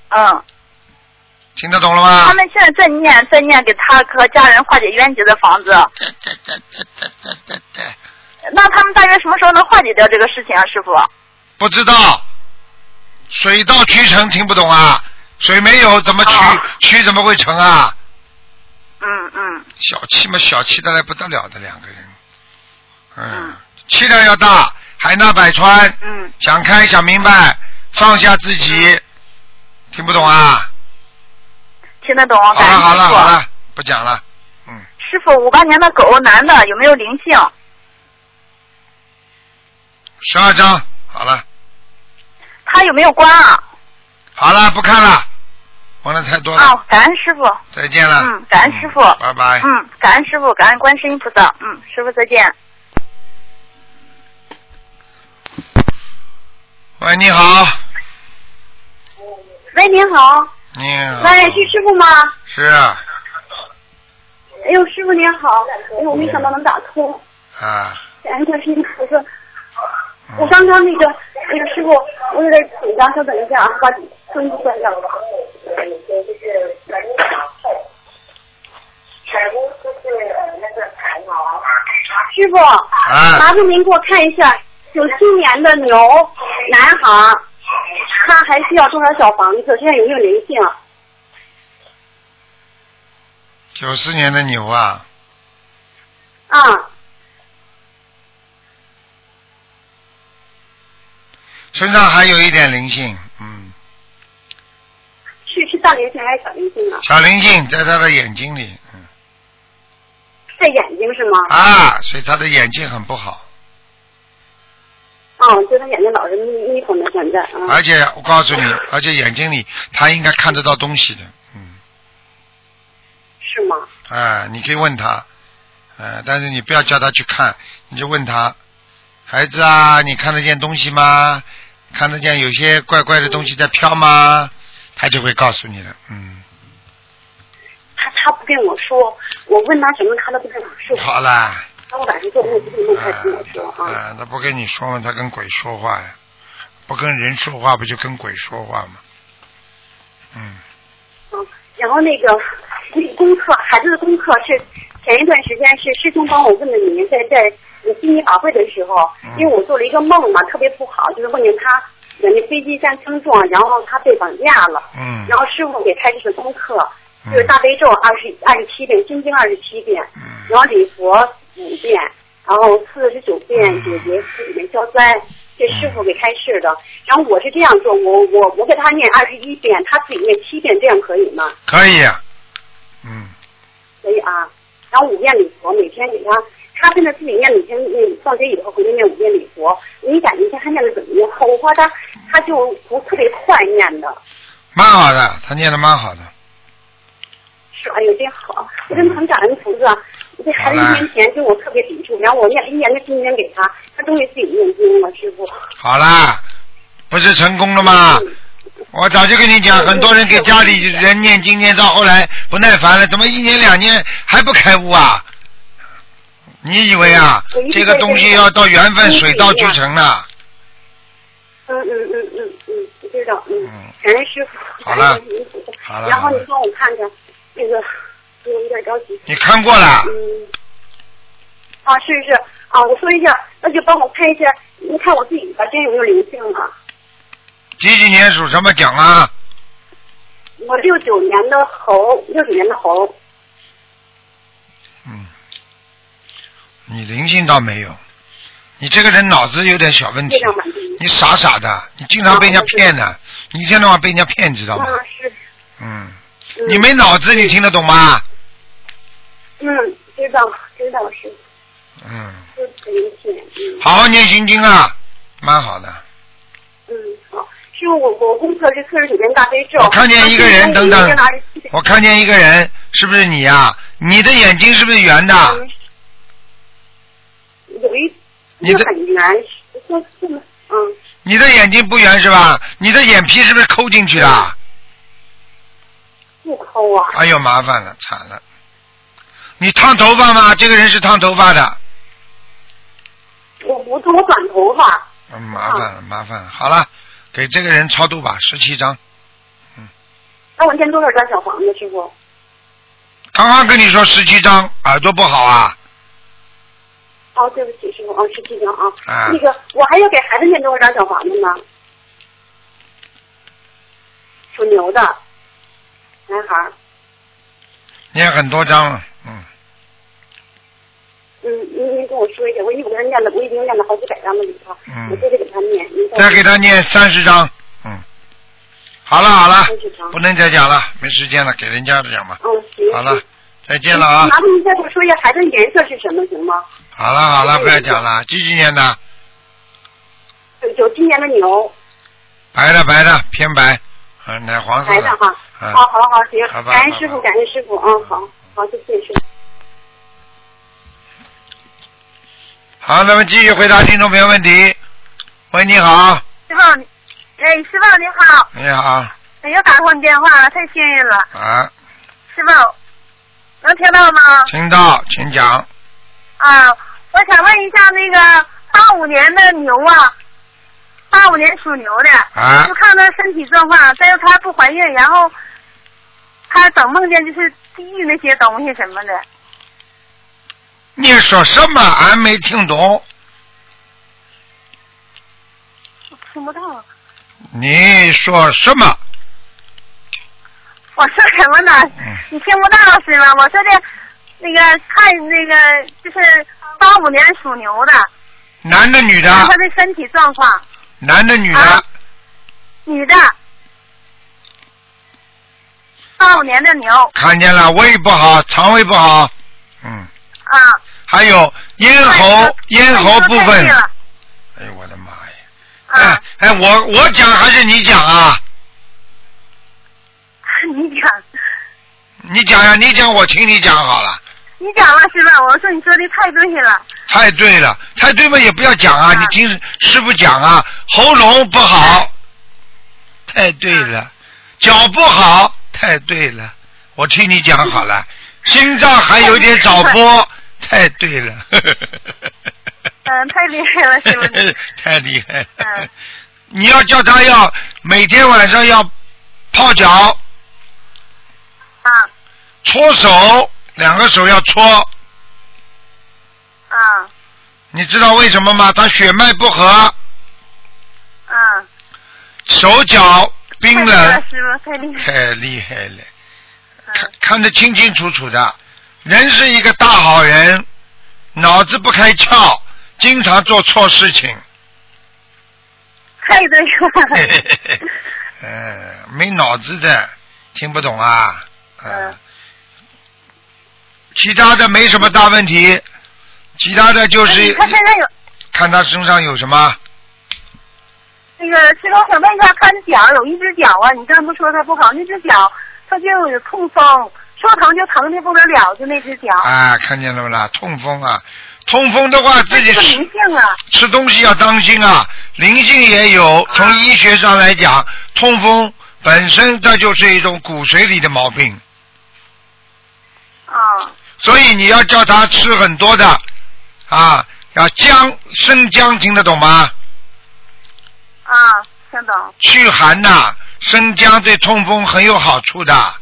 [SPEAKER 7] 嗯，
[SPEAKER 1] 听得懂了吗
[SPEAKER 7] 他？们现在在念，在念给他和家人化解冤结的房子。
[SPEAKER 1] 对对对对对对对，
[SPEAKER 7] 那他们大约什么时候能化解掉这个事情啊，师傅？
[SPEAKER 1] 不知道，水到渠成，听不懂啊？水没有怎么渠
[SPEAKER 7] 哦
[SPEAKER 1] 渠怎么会成啊？
[SPEAKER 7] 嗯嗯
[SPEAKER 1] 小气嘛，小气的来不得了的两个人，嗯
[SPEAKER 7] 嗯，
[SPEAKER 1] 气量要大，海纳百川，
[SPEAKER 7] 嗯，
[SPEAKER 1] 想开想明白，放下自己，听不懂啊？
[SPEAKER 7] 听得懂。
[SPEAKER 1] 好了好了好。了，不讲了，嗯，
[SPEAKER 7] 师傅，五八年的狗男的有没有灵性？
[SPEAKER 1] 十二张，好了
[SPEAKER 7] 他有没有关啊？
[SPEAKER 1] 好了，不看了，问的太多了，
[SPEAKER 7] 哦，感恩师傅。
[SPEAKER 1] 再见了，
[SPEAKER 7] 嗯，感恩师傅。
[SPEAKER 1] 嗯拜拜。
[SPEAKER 7] 嗯，感恩师傅，感恩观世音菩萨。嗯，师傅再见。
[SPEAKER 1] 喂，你好，
[SPEAKER 3] 喂，您好，
[SPEAKER 1] 你好，
[SPEAKER 3] 喂，是师傅吗？
[SPEAKER 1] 是啊，
[SPEAKER 3] 哎呦，师傅您好，哎呦，我没想到能打通，
[SPEAKER 1] 啊，
[SPEAKER 3] 感恩观世音菩萨。我
[SPEAKER 1] 嗯
[SPEAKER 3] 刚刚那个那个师傅，我有点紧张，稍等一下啊，把声音关掉。师傅，
[SPEAKER 1] 啊
[SPEAKER 3] 麻烦您给我看一下九七年的牛男孩，他还需要多少小房子？现在有没有灵性？
[SPEAKER 1] 九四年的牛啊，
[SPEAKER 3] 啊，
[SPEAKER 1] 身上还有一点灵性，嗯，
[SPEAKER 3] 是是大灵性还是小灵性啊？
[SPEAKER 1] 小灵性在他的眼睛里，嗯，
[SPEAKER 3] 在眼睛是吗？
[SPEAKER 1] 啊，所以他的眼睛很不好，
[SPEAKER 3] 嗯，就他眼睛老是眯眯缝的，现在啊。
[SPEAKER 1] 而且我告诉你，而且眼睛里他应该看得到东西的，嗯，
[SPEAKER 3] 是吗？
[SPEAKER 1] 啊，你可以问他，呃，但是你不要叫他去看，你就问他，孩子啊，你看得见东西吗？看得见有些怪怪的东西在飘吗？他就会告诉你的，嗯，
[SPEAKER 3] 他他不跟我说，我问他什么他都不跟我说。
[SPEAKER 1] 好啦。
[SPEAKER 3] 他晚上做梦不跟梦他跟我说啊。
[SPEAKER 1] 啊，他不跟你说嘛，他跟鬼说话呀，不跟人说话，不就跟鬼说话吗？嗯，
[SPEAKER 3] 嗯，然后那个那个功课，孩子的功课是前一段时间是师兄帮我问的你，在在悉尼法会的时候，
[SPEAKER 1] 嗯。
[SPEAKER 3] 因为我做了一个梦嘛，特别不好，就是梦见他人家飞机上相撞，然后他被绑架了，
[SPEAKER 1] 嗯。
[SPEAKER 3] 然后师傅给开始的功课
[SPEAKER 1] 嗯。
[SPEAKER 3] 就是大悲咒二十二十七遍，心经二十七遍，
[SPEAKER 1] 嗯。
[SPEAKER 3] 然后礼佛五遍，然后四十九遍
[SPEAKER 1] 嗯。
[SPEAKER 3] 解决寺里面消灾，这师傅给开示的。然后我是这样做，我我我给他念二十一遍，他自己念七遍，这样可以吗？
[SPEAKER 1] 可以呀，嗯，
[SPEAKER 3] 可以啊。然后五遍礼佛，每天给他，他跟着自己念每天嗯，放学以后回去念五遍礼佛。你感觉他念的怎么样？我怕他他就不特别快念的，
[SPEAKER 1] 蛮好的，他念的蛮好的，
[SPEAKER 3] 是哎呦真好，我真的很感恩菩萨。这孩子一年前就我特别抵触，然后我念了一年的经念给他，他终于自己念经了，师傅。
[SPEAKER 1] 好啦，不是成功了吗？我早就跟你讲，很多人给家里人念经念到后来不耐烦了，怎么一年两年还不开悟啊？你以为啊，这个东西要到缘分水到渠成呢？
[SPEAKER 3] 嗯嗯嗯嗯嗯，我知道，嗯
[SPEAKER 1] 嗯，
[SPEAKER 3] 感恩师傅，
[SPEAKER 1] 好了
[SPEAKER 3] 然后你帮我看看那个，我有点着急。
[SPEAKER 1] 你看过了？
[SPEAKER 3] 嗯，啊，是是啊，我说一下，那就帮我看一下，你看我自己吧，真有没有灵性啊？
[SPEAKER 1] 几几年属什么奖啊？
[SPEAKER 3] 我六九年的猴，六九年的猴，
[SPEAKER 1] 嗯，你灵性倒没有，你这个人脑子有点小问题。你傻傻的，你经常被人家骗的，你一天到晚被人家骗，知道吗？
[SPEAKER 3] 啊，是，
[SPEAKER 1] 嗯，
[SPEAKER 3] 嗯。
[SPEAKER 1] 你没脑子，你听得懂吗？
[SPEAKER 3] 嗯，知道知道是。
[SPEAKER 1] 嗯。好好念心经啊，蛮好的。
[SPEAKER 3] 嗯好。师傅，我我功课是四十九遍大悲咒。
[SPEAKER 1] 我看见一个人，等等我看见一个人，是不是你呀、你的眼睛是不是圆的？
[SPEAKER 3] 嗯有一
[SPEAKER 1] 你的
[SPEAKER 3] 是很圆，
[SPEAKER 1] 你的眼睛不圆是吧？你的眼皮是不是抠进去的？
[SPEAKER 3] 不抠啊。
[SPEAKER 1] 哎呦，麻烦了，惨了！你烫头发吗？这个人是烫头发的，
[SPEAKER 3] 我不是我短头发，
[SPEAKER 1] 嗯，麻烦了，麻烦了。好了，给这个人超度吧，十七张。
[SPEAKER 3] 嗯那我念多少张小房子，师傅？
[SPEAKER 1] 刚刚跟你说十七张，耳朵不好啊？
[SPEAKER 3] 哦，对不起，师傅，哦，十七张啊。
[SPEAKER 1] 啊
[SPEAKER 3] 那个，我还要给孩子念多少张小房子呢？属牛的男孩儿，
[SPEAKER 1] 念很多张了，
[SPEAKER 3] 您您跟我说一下，我一会儿给他念了，我已经念了好几百张了里头，
[SPEAKER 1] 嗯
[SPEAKER 3] 我接着给他念。您
[SPEAKER 1] 再给他念三十张，嗯。好了好了不能再讲了，没时间了，给人家讲吧。
[SPEAKER 3] 嗯，行。
[SPEAKER 1] 好了，再见了啊
[SPEAKER 3] 麻！烦您再给我说一下孩子的颜色是什么，行吗？
[SPEAKER 1] 好了好了，不要讲了，几几年的？
[SPEAKER 3] 九今年的牛，
[SPEAKER 1] 白的白的偏白，嗯，奶黄色
[SPEAKER 3] 白的哈。
[SPEAKER 1] 嗯
[SPEAKER 3] 好好好，行感恩师傅，感恩师傅，嗯，好，好，谢谢师傅。
[SPEAKER 1] 好，那么继续回答听众朋友问题。喂，你好，
[SPEAKER 7] 师傅，哎，师傅你好，
[SPEAKER 1] 你好，
[SPEAKER 7] 哎又打通你电话了，太幸运了，
[SPEAKER 1] 啊，
[SPEAKER 7] 师傅，能听到吗？
[SPEAKER 1] 听到，请讲。
[SPEAKER 7] 啊，我想问一下那个八五年的牛啊，八五年属牛的，
[SPEAKER 1] 啊。
[SPEAKER 7] 就看他身体状况，再有她不怀孕，然后她总梦见就是地狱那些东西什么的，
[SPEAKER 1] 你说什么？俺没听懂。
[SPEAKER 7] 我听不到。
[SPEAKER 1] 你说什么？
[SPEAKER 7] 我说什么呢？
[SPEAKER 1] 嗯
[SPEAKER 7] 你听不到是吗？我说的，那个看那个就是八五年属牛的，
[SPEAKER 1] 男的女的？
[SPEAKER 7] 他的身体状况，
[SPEAKER 1] 男的女的？
[SPEAKER 7] 啊女的，八五年的牛
[SPEAKER 1] 看见了，胃不好，肠胃不好，嗯，
[SPEAKER 7] 啊，
[SPEAKER 1] 还有咽喉咽喉部分。哎呦我的妈呀！
[SPEAKER 7] 啊
[SPEAKER 1] 哎，哎，我我讲还是你讲啊？[laughs]
[SPEAKER 7] 你讲，
[SPEAKER 1] 你讲呀，你讲，我听你讲好了。
[SPEAKER 7] 你讲了是吧？我说你说的太对了，
[SPEAKER 1] 太对了，太对嘛也不要讲啊，
[SPEAKER 7] 啊
[SPEAKER 1] 你听师傅讲啊，喉咙不好，太对了，脚不好，太对了，我听你讲好了，[laughs] 心脏还有点早搏，[laughs] 太对了，[laughs]
[SPEAKER 7] 嗯，太厉害了，师傅你，[laughs]
[SPEAKER 1] 太厉害了。
[SPEAKER 7] 嗯，
[SPEAKER 1] 你要叫他要每天晚上要泡脚，
[SPEAKER 7] 啊。
[SPEAKER 1] 搓手，两个手要搓，
[SPEAKER 7] 啊。
[SPEAKER 1] 你知道为什么吗？他血脉不和，
[SPEAKER 7] 啊，
[SPEAKER 1] 手脚冰
[SPEAKER 7] 太厉害了
[SPEAKER 1] 冷，
[SPEAKER 7] 师傅太厉害，
[SPEAKER 1] 太厉害了。看
[SPEAKER 7] 嗯
[SPEAKER 1] 看得清清楚楚的，人是一个大好人，脑子不开窍，经常做错事情。
[SPEAKER 7] 太对了，
[SPEAKER 1] 嗯，[laughs] 没脑子的，听不懂啊。嗯
[SPEAKER 7] 嗯。
[SPEAKER 1] 其他的没什么大问题，其他的就是
[SPEAKER 7] 他身上有
[SPEAKER 1] 看他身上有什么。
[SPEAKER 7] 那个师傅，我想问一下，他的脚有一只脚啊，你刚不说他不好，那只脚他就有痛风，说疼就疼的不得了，就那只脚。
[SPEAKER 1] 啊，看见了不啦？痛风啊，痛风的话自己
[SPEAKER 7] 是灵性啊，
[SPEAKER 1] 吃东西要当心啊，灵性也有。从医学上来讲，痛风本身它就是一种骨髓里的毛病，
[SPEAKER 7] 啊
[SPEAKER 1] 所以你要叫他吃很多的啊，要姜生姜，听得懂吗？
[SPEAKER 7] 啊，听懂
[SPEAKER 1] 祛寒呐、生姜对痛风很有好处的，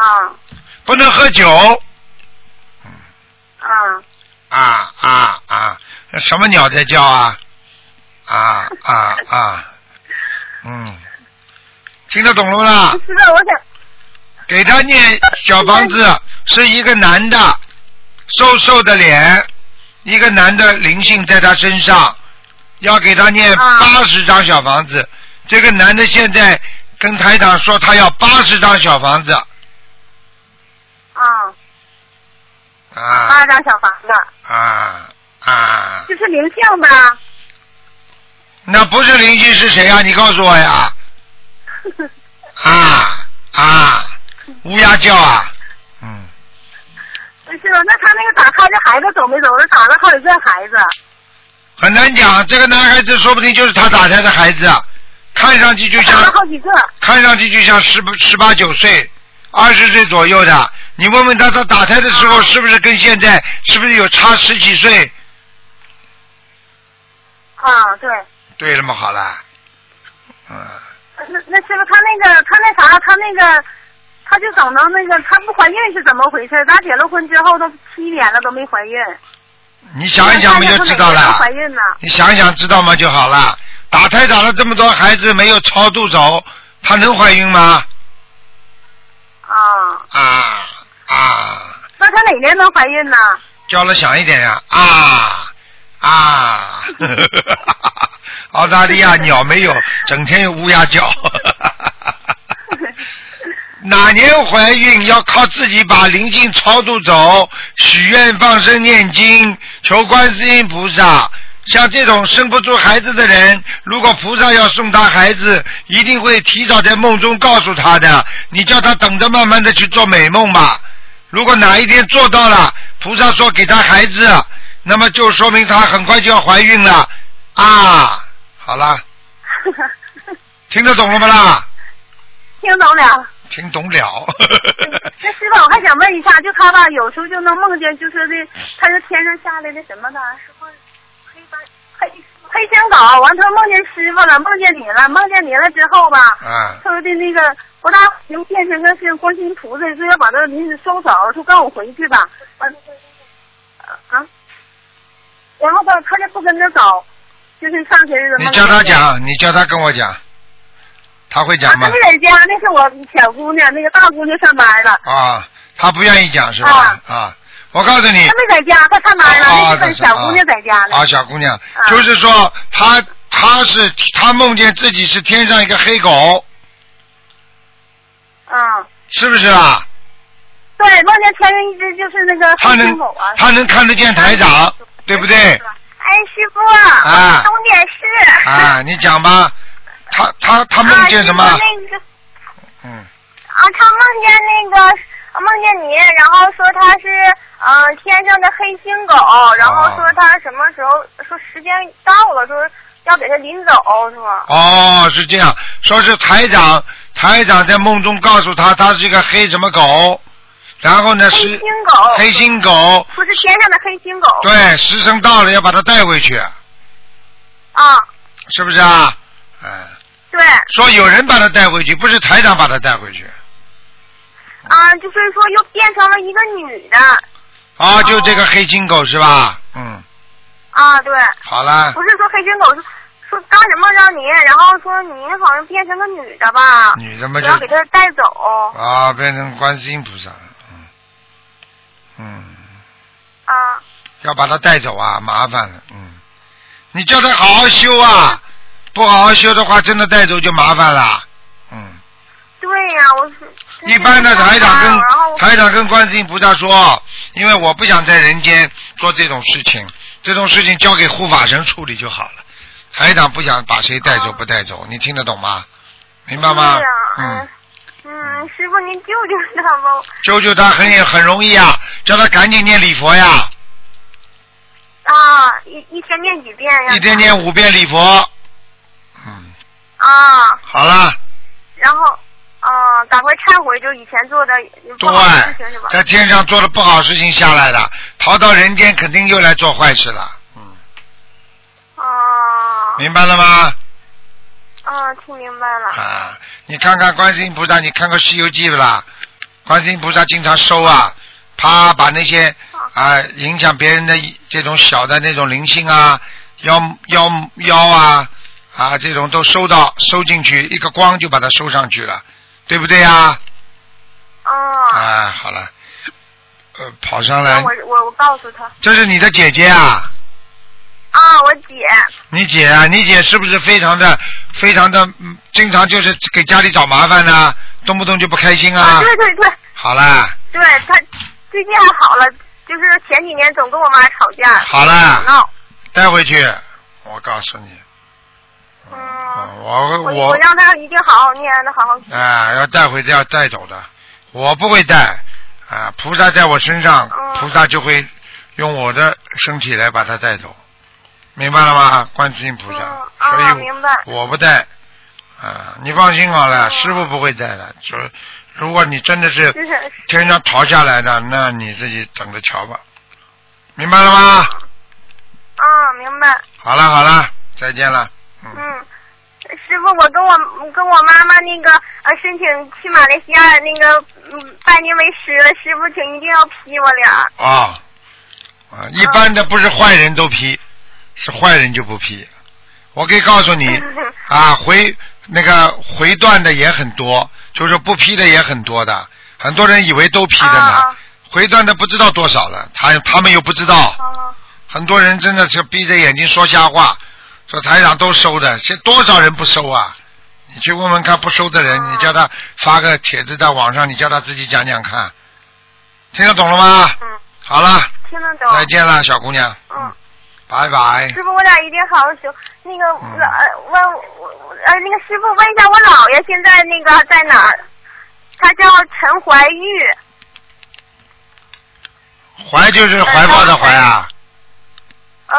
[SPEAKER 7] 啊
[SPEAKER 1] 不能喝酒
[SPEAKER 7] 啊
[SPEAKER 1] 啊啊啊！什么鸟在叫啊？啊啊啊！嗯，听得懂了吗啦？
[SPEAKER 7] 知道，我想
[SPEAKER 1] 给他念小房子是一个男的，瘦瘦的脸，一个男的灵性在他身上，要给他念
[SPEAKER 7] 啊
[SPEAKER 1] 八十张小房子。这个男的现在跟台长说他要八十张小房子，
[SPEAKER 7] 啊
[SPEAKER 1] 啊
[SPEAKER 7] 八张小房子，
[SPEAKER 1] 啊啊！
[SPEAKER 7] 就是灵性吧？
[SPEAKER 1] 那不是邻居是谁啊？你告诉我呀！[laughs] 啊啊！乌鸦叫啊！嗯，
[SPEAKER 7] 是那他那个打胎的孩子走没走？他打了好几个孩子。
[SPEAKER 1] 很难讲。这个男孩子说不定就是他打胎的孩子，啊看上去就
[SPEAKER 7] 打了
[SPEAKER 1] 像
[SPEAKER 7] 好几个。
[SPEAKER 1] 看上去就像十十八九岁、二十岁左右的。你问问他，他打胎的时候是不是跟现在是不是有差十几岁？
[SPEAKER 7] 啊，对。
[SPEAKER 1] 对了嘛，好了，嗯，
[SPEAKER 7] 那那师傅，他那个他那啥，他那个，他就整到那个，他不怀孕是怎么回事？咱结了婚之后都七年了都没怀孕。
[SPEAKER 1] 你想一想不就知道了？
[SPEAKER 7] 怀孕呢？
[SPEAKER 1] 你想一想知道吗就好了。打胎打了这么多孩子没有超度走，她能怀孕吗？
[SPEAKER 7] 啊，
[SPEAKER 1] 啊啊！
[SPEAKER 7] 那她哪年能怀孕呢？
[SPEAKER 1] 叫了响一点呀！啊啊！[laughs] 澳大利亚鸟没有，整天有乌鸦叫。[laughs] 哪年怀孕要靠自己把灵性超度走，许愿放生念经，求观世音菩萨。像这种生不出孩子的人，如果菩萨要送他孩子，一定会提早在梦中告诉他的。你叫他等着，慢慢的去做美梦吧。如果哪一天做到了，菩萨说给他孩子，那么就说明他很快就要怀孕了啊！好了，[laughs] 听得懂了吗啦？
[SPEAKER 7] 听懂了。
[SPEAKER 1] 听懂了。
[SPEAKER 7] 那师傅，我还想问一下，就他吧，有时候就能梦见，就说的他是天上下来的什么的，是不是黑白黑黑香港？完，他梦见师傅了，梦见你了，梦见你了之后吧，
[SPEAKER 1] 啊
[SPEAKER 7] 他说的那个不大能变成个是观世音菩萨，说要把这临时收走，说跟我回去吧，完啊，然后吧，他就不跟着走，就是上学日子。
[SPEAKER 1] 你叫他讲，你叫他跟我讲，他会讲
[SPEAKER 7] 啊，
[SPEAKER 1] 吗
[SPEAKER 7] 他？没在家，那是我小姑娘，那个大姑娘上班了。
[SPEAKER 1] 啊，他不愿意讲是吧？啊，我告诉你
[SPEAKER 7] 他，没在家，他上班了，
[SPEAKER 1] 啊
[SPEAKER 7] 小姑娘在家呢。
[SPEAKER 1] 啊，小姑娘，
[SPEAKER 7] 啊
[SPEAKER 1] 就是说他他是他梦见自己是天上一个黑狗，
[SPEAKER 7] 嗯，
[SPEAKER 1] 是不是啊？
[SPEAKER 7] 对，梦见天上一只就是那个黑
[SPEAKER 1] 他能
[SPEAKER 7] 心狗啊。
[SPEAKER 1] 他能看得见台长，对不对？
[SPEAKER 7] 哎，师傅，
[SPEAKER 1] 啊
[SPEAKER 7] 我懂点事。
[SPEAKER 1] 啊，你讲吧，他他他梦见什么？
[SPEAKER 7] 啊、那个
[SPEAKER 1] 嗯，
[SPEAKER 7] 啊，他梦见那个梦见你，然后说他是呃天上的黑心狗，然后说他什么时候说时间到了，说要给他领走，是吗？
[SPEAKER 1] 哦，是这样，说是台长台长在梦中告诉他，他是一个黑什么狗，然后呢是
[SPEAKER 7] 黑
[SPEAKER 1] 是
[SPEAKER 7] 心狗。
[SPEAKER 1] 黑心狗，
[SPEAKER 7] 不是天上的黑心狗。
[SPEAKER 1] 对，时辰到了要把它带回去，
[SPEAKER 7] 啊，
[SPEAKER 1] 是不是啊？嗯，
[SPEAKER 7] 对。
[SPEAKER 1] 说有人把他带回去，不是台长把他带回去。
[SPEAKER 7] 啊，就是说又变成了一个女的。
[SPEAKER 1] 啊，就这个黑金狗是吧？嗯，
[SPEAKER 7] 啊，对。
[SPEAKER 1] 好了，
[SPEAKER 7] 不是说黑金狗是说干什么让你，然后说你好像变成个女的吧，
[SPEAKER 1] 女的嘛就
[SPEAKER 7] 要给他带走。
[SPEAKER 1] 啊，变成观世音菩萨了，嗯，嗯，
[SPEAKER 7] 啊，
[SPEAKER 1] 要把他带走啊，麻烦了，嗯，你叫他好好修啊，不好好修的话，真的带走就麻烦了，嗯。
[SPEAKER 7] 对呀、我是。
[SPEAKER 1] 一般的台长跟台长跟观世音菩萨说，因为我不想在人间做这种事情，这种事情交给护法神处理就好了。台长不想把谁带走不带走，你听得懂吗？明白吗？嗯，
[SPEAKER 7] 嗯，师傅您救救他吧。[laughs]
[SPEAKER 1] 救救他很也很容易啊，叫他赶紧念礼佛呀，
[SPEAKER 7] 啊，一一天念几遍呀？
[SPEAKER 1] 一天念五遍礼佛。嗯，
[SPEAKER 7] 啊，
[SPEAKER 1] 好了，
[SPEAKER 7] 然后啊，赶快忏悔，就以前做的不好的事情是吧？，
[SPEAKER 1] 在天上做的不好事情下来的，逃到人间肯定又来做坏事了。嗯，
[SPEAKER 7] 啊
[SPEAKER 1] 明白了吗？
[SPEAKER 7] 啊，听明白了。
[SPEAKER 1] 啊，你看看观世音菩萨，你看过《西游记》不啦？观世音菩萨经常收啊，啪把那些啊影响别人的这种小的那种灵性啊、妖妖妖啊啊这种都收到收进去，一个光就把它收上去了，对不对呀？
[SPEAKER 7] 啊。
[SPEAKER 1] 啊，好了，呃，跑上来，
[SPEAKER 7] 我我我告诉他。
[SPEAKER 1] 这是你的姐姐啊，
[SPEAKER 7] 啊，我姐。
[SPEAKER 1] 你姐啊，你姐是不是非常的非常的嗯经常就是给家里找麻烦呢、动不动就不开心啊？
[SPEAKER 7] 对对对
[SPEAKER 1] 好啦，
[SPEAKER 7] 对，她最近还好了，就是前几年总跟我妈吵架，
[SPEAKER 1] 好了
[SPEAKER 7] 闹。
[SPEAKER 1] 带回去，我告诉你，
[SPEAKER 7] 嗯，
[SPEAKER 1] 我
[SPEAKER 7] 我
[SPEAKER 1] 我
[SPEAKER 7] 让他一定好好念，的好好学。
[SPEAKER 1] 啊，要带回去要带走的，我不会带啊，菩萨在我身上，
[SPEAKER 7] 哦
[SPEAKER 1] 菩萨就会用我的身体来把它带走，明白了吗？观世音菩萨，
[SPEAKER 7] 嗯
[SPEAKER 1] 所以我不带啊，你放心好了，
[SPEAKER 7] 哦
[SPEAKER 1] 师傅不会带的。说如果你真的是天上逃下来的，那你自己等着瞧吧，明白了吗？
[SPEAKER 7] 啊，明白。
[SPEAKER 1] 好了好了，再见了，嗯，
[SPEAKER 7] 嗯，师傅，我跟我跟我妈妈那个呃申请去马来西亚那个嗯拜您为师了，师傅请一定要批我俩。
[SPEAKER 1] 啊啊，一般的不是坏人都批，是坏人就不批。我可以告诉你 [laughs] 啊，回那个回断的也很多，就是不批的也很多的，很多人以为都批的呢，
[SPEAKER 7] 啊
[SPEAKER 1] 回断的不知道多少了，他他们又不知道，
[SPEAKER 7] 啊
[SPEAKER 1] 很多人真的是闭着眼睛说瞎话，说台长都收的，现多少人不收啊？你去问问看不收的人，
[SPEAKER 7] 啊
[SPEAKER 1] 你叫他发个帖子在网上，你叫他自己讲讲看，听得懂了吗？
[SPEAKER 7] 嗯，
[SPEAKER 1] 好了，
[SPEAKER 7] 听得懂。
[SPEAKER 1] 再见了，小姑娘，
[SPEAKER 7] 嗯，
[SPEAKER 1] 拜拜。
[SPEAKER 7] 师傅，我俩一定好好修。那个呃问我呃那个师傅问一下，我姥爷现在那个在哪儿？他叫陈怀玉。
[SPEAKER 1] 怀就是怀抱的怀啊，
[SPEAKER 7] 呃，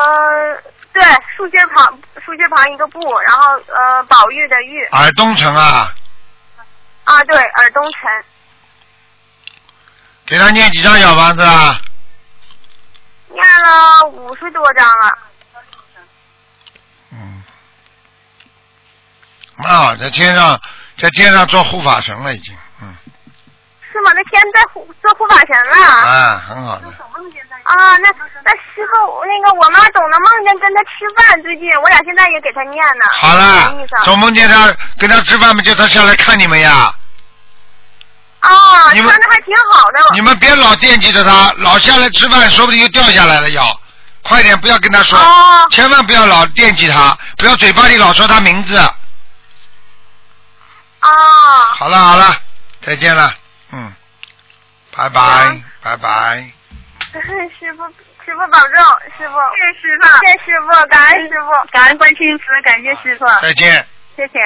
[SPEAKER 7] 对，竖心旁竖心旁一个布，然后呃宝玉的玉
[SPEAKER 1] 尔东城啊，
[SPEAKER 7] 啊，对，尔东城。
[SPEAKER 1] 给他念几张小房子啊？
[SPEAKER 7] 念了五十多张了。
[SPEAKER 1] 嗯，蛮好，在天上，在天上做护法神了，已经，嗯，
[SPEAKER 7] 是吗？那天在护做护法神了。
[SPEAKER 1] 啊，很好的，
[SPEAKER 7] 啊，那那师傅，那个我妈总能梦见跟他吃饭，最近我俩现在也给他念呢。
[SPEAKER 1] 好了总梦见他跟他吃饭嘛，叫他下来看你们呀。
[SPEAKER 7] 啊，
[SPEAKER 1] 你们
[SPEAKER 7] 穿的还挺好的。
[SPEAKER 1] 你们别老惦记着他，老下来吃饭，说不定就掉下来了要。快点，不要跟他说，
[SPEAKER 7] 哦
[SPEAKER 1] 千万不要老惦记他，不要嘴巴里老说他名字。
[SPEAKER 7] 啊，
[SPEAKER 1] 好了好了，再见了，嗯，拜拜拜拜。[laughs]
[SPEAKER 7] 师傅，师傅保重，师傅。谢谢师傅，谢谢师傅，感恩师傅，感恩观世音菩萨，感谢师傅，
[SPEAKER 1] 再见。
[SPEAKER 7] 谢谢。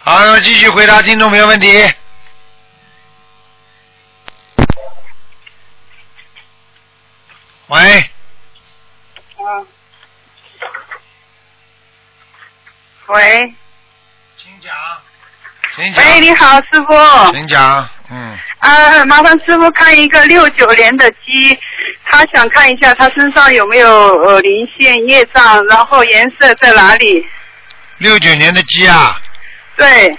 [SPEAKER 1] 好，那么继续回答听众朋友问题。喂，
[SPEAKER 8] 嗯。喂，
[SPEAKER 1] 请讲，
[SPEAKER 8] 喂，你好，师傅。
[SPEAKER 1] 请讲，嗯，
[SPEAKER 8] 啊，麻烦师傅看一个六九年的鸡，他想看一下他身上有没有呃鳞线业障，然后颜色在哪里？
[SPEAKER 1] 六九年的鸡啊，
[SPEAKER 8] 对，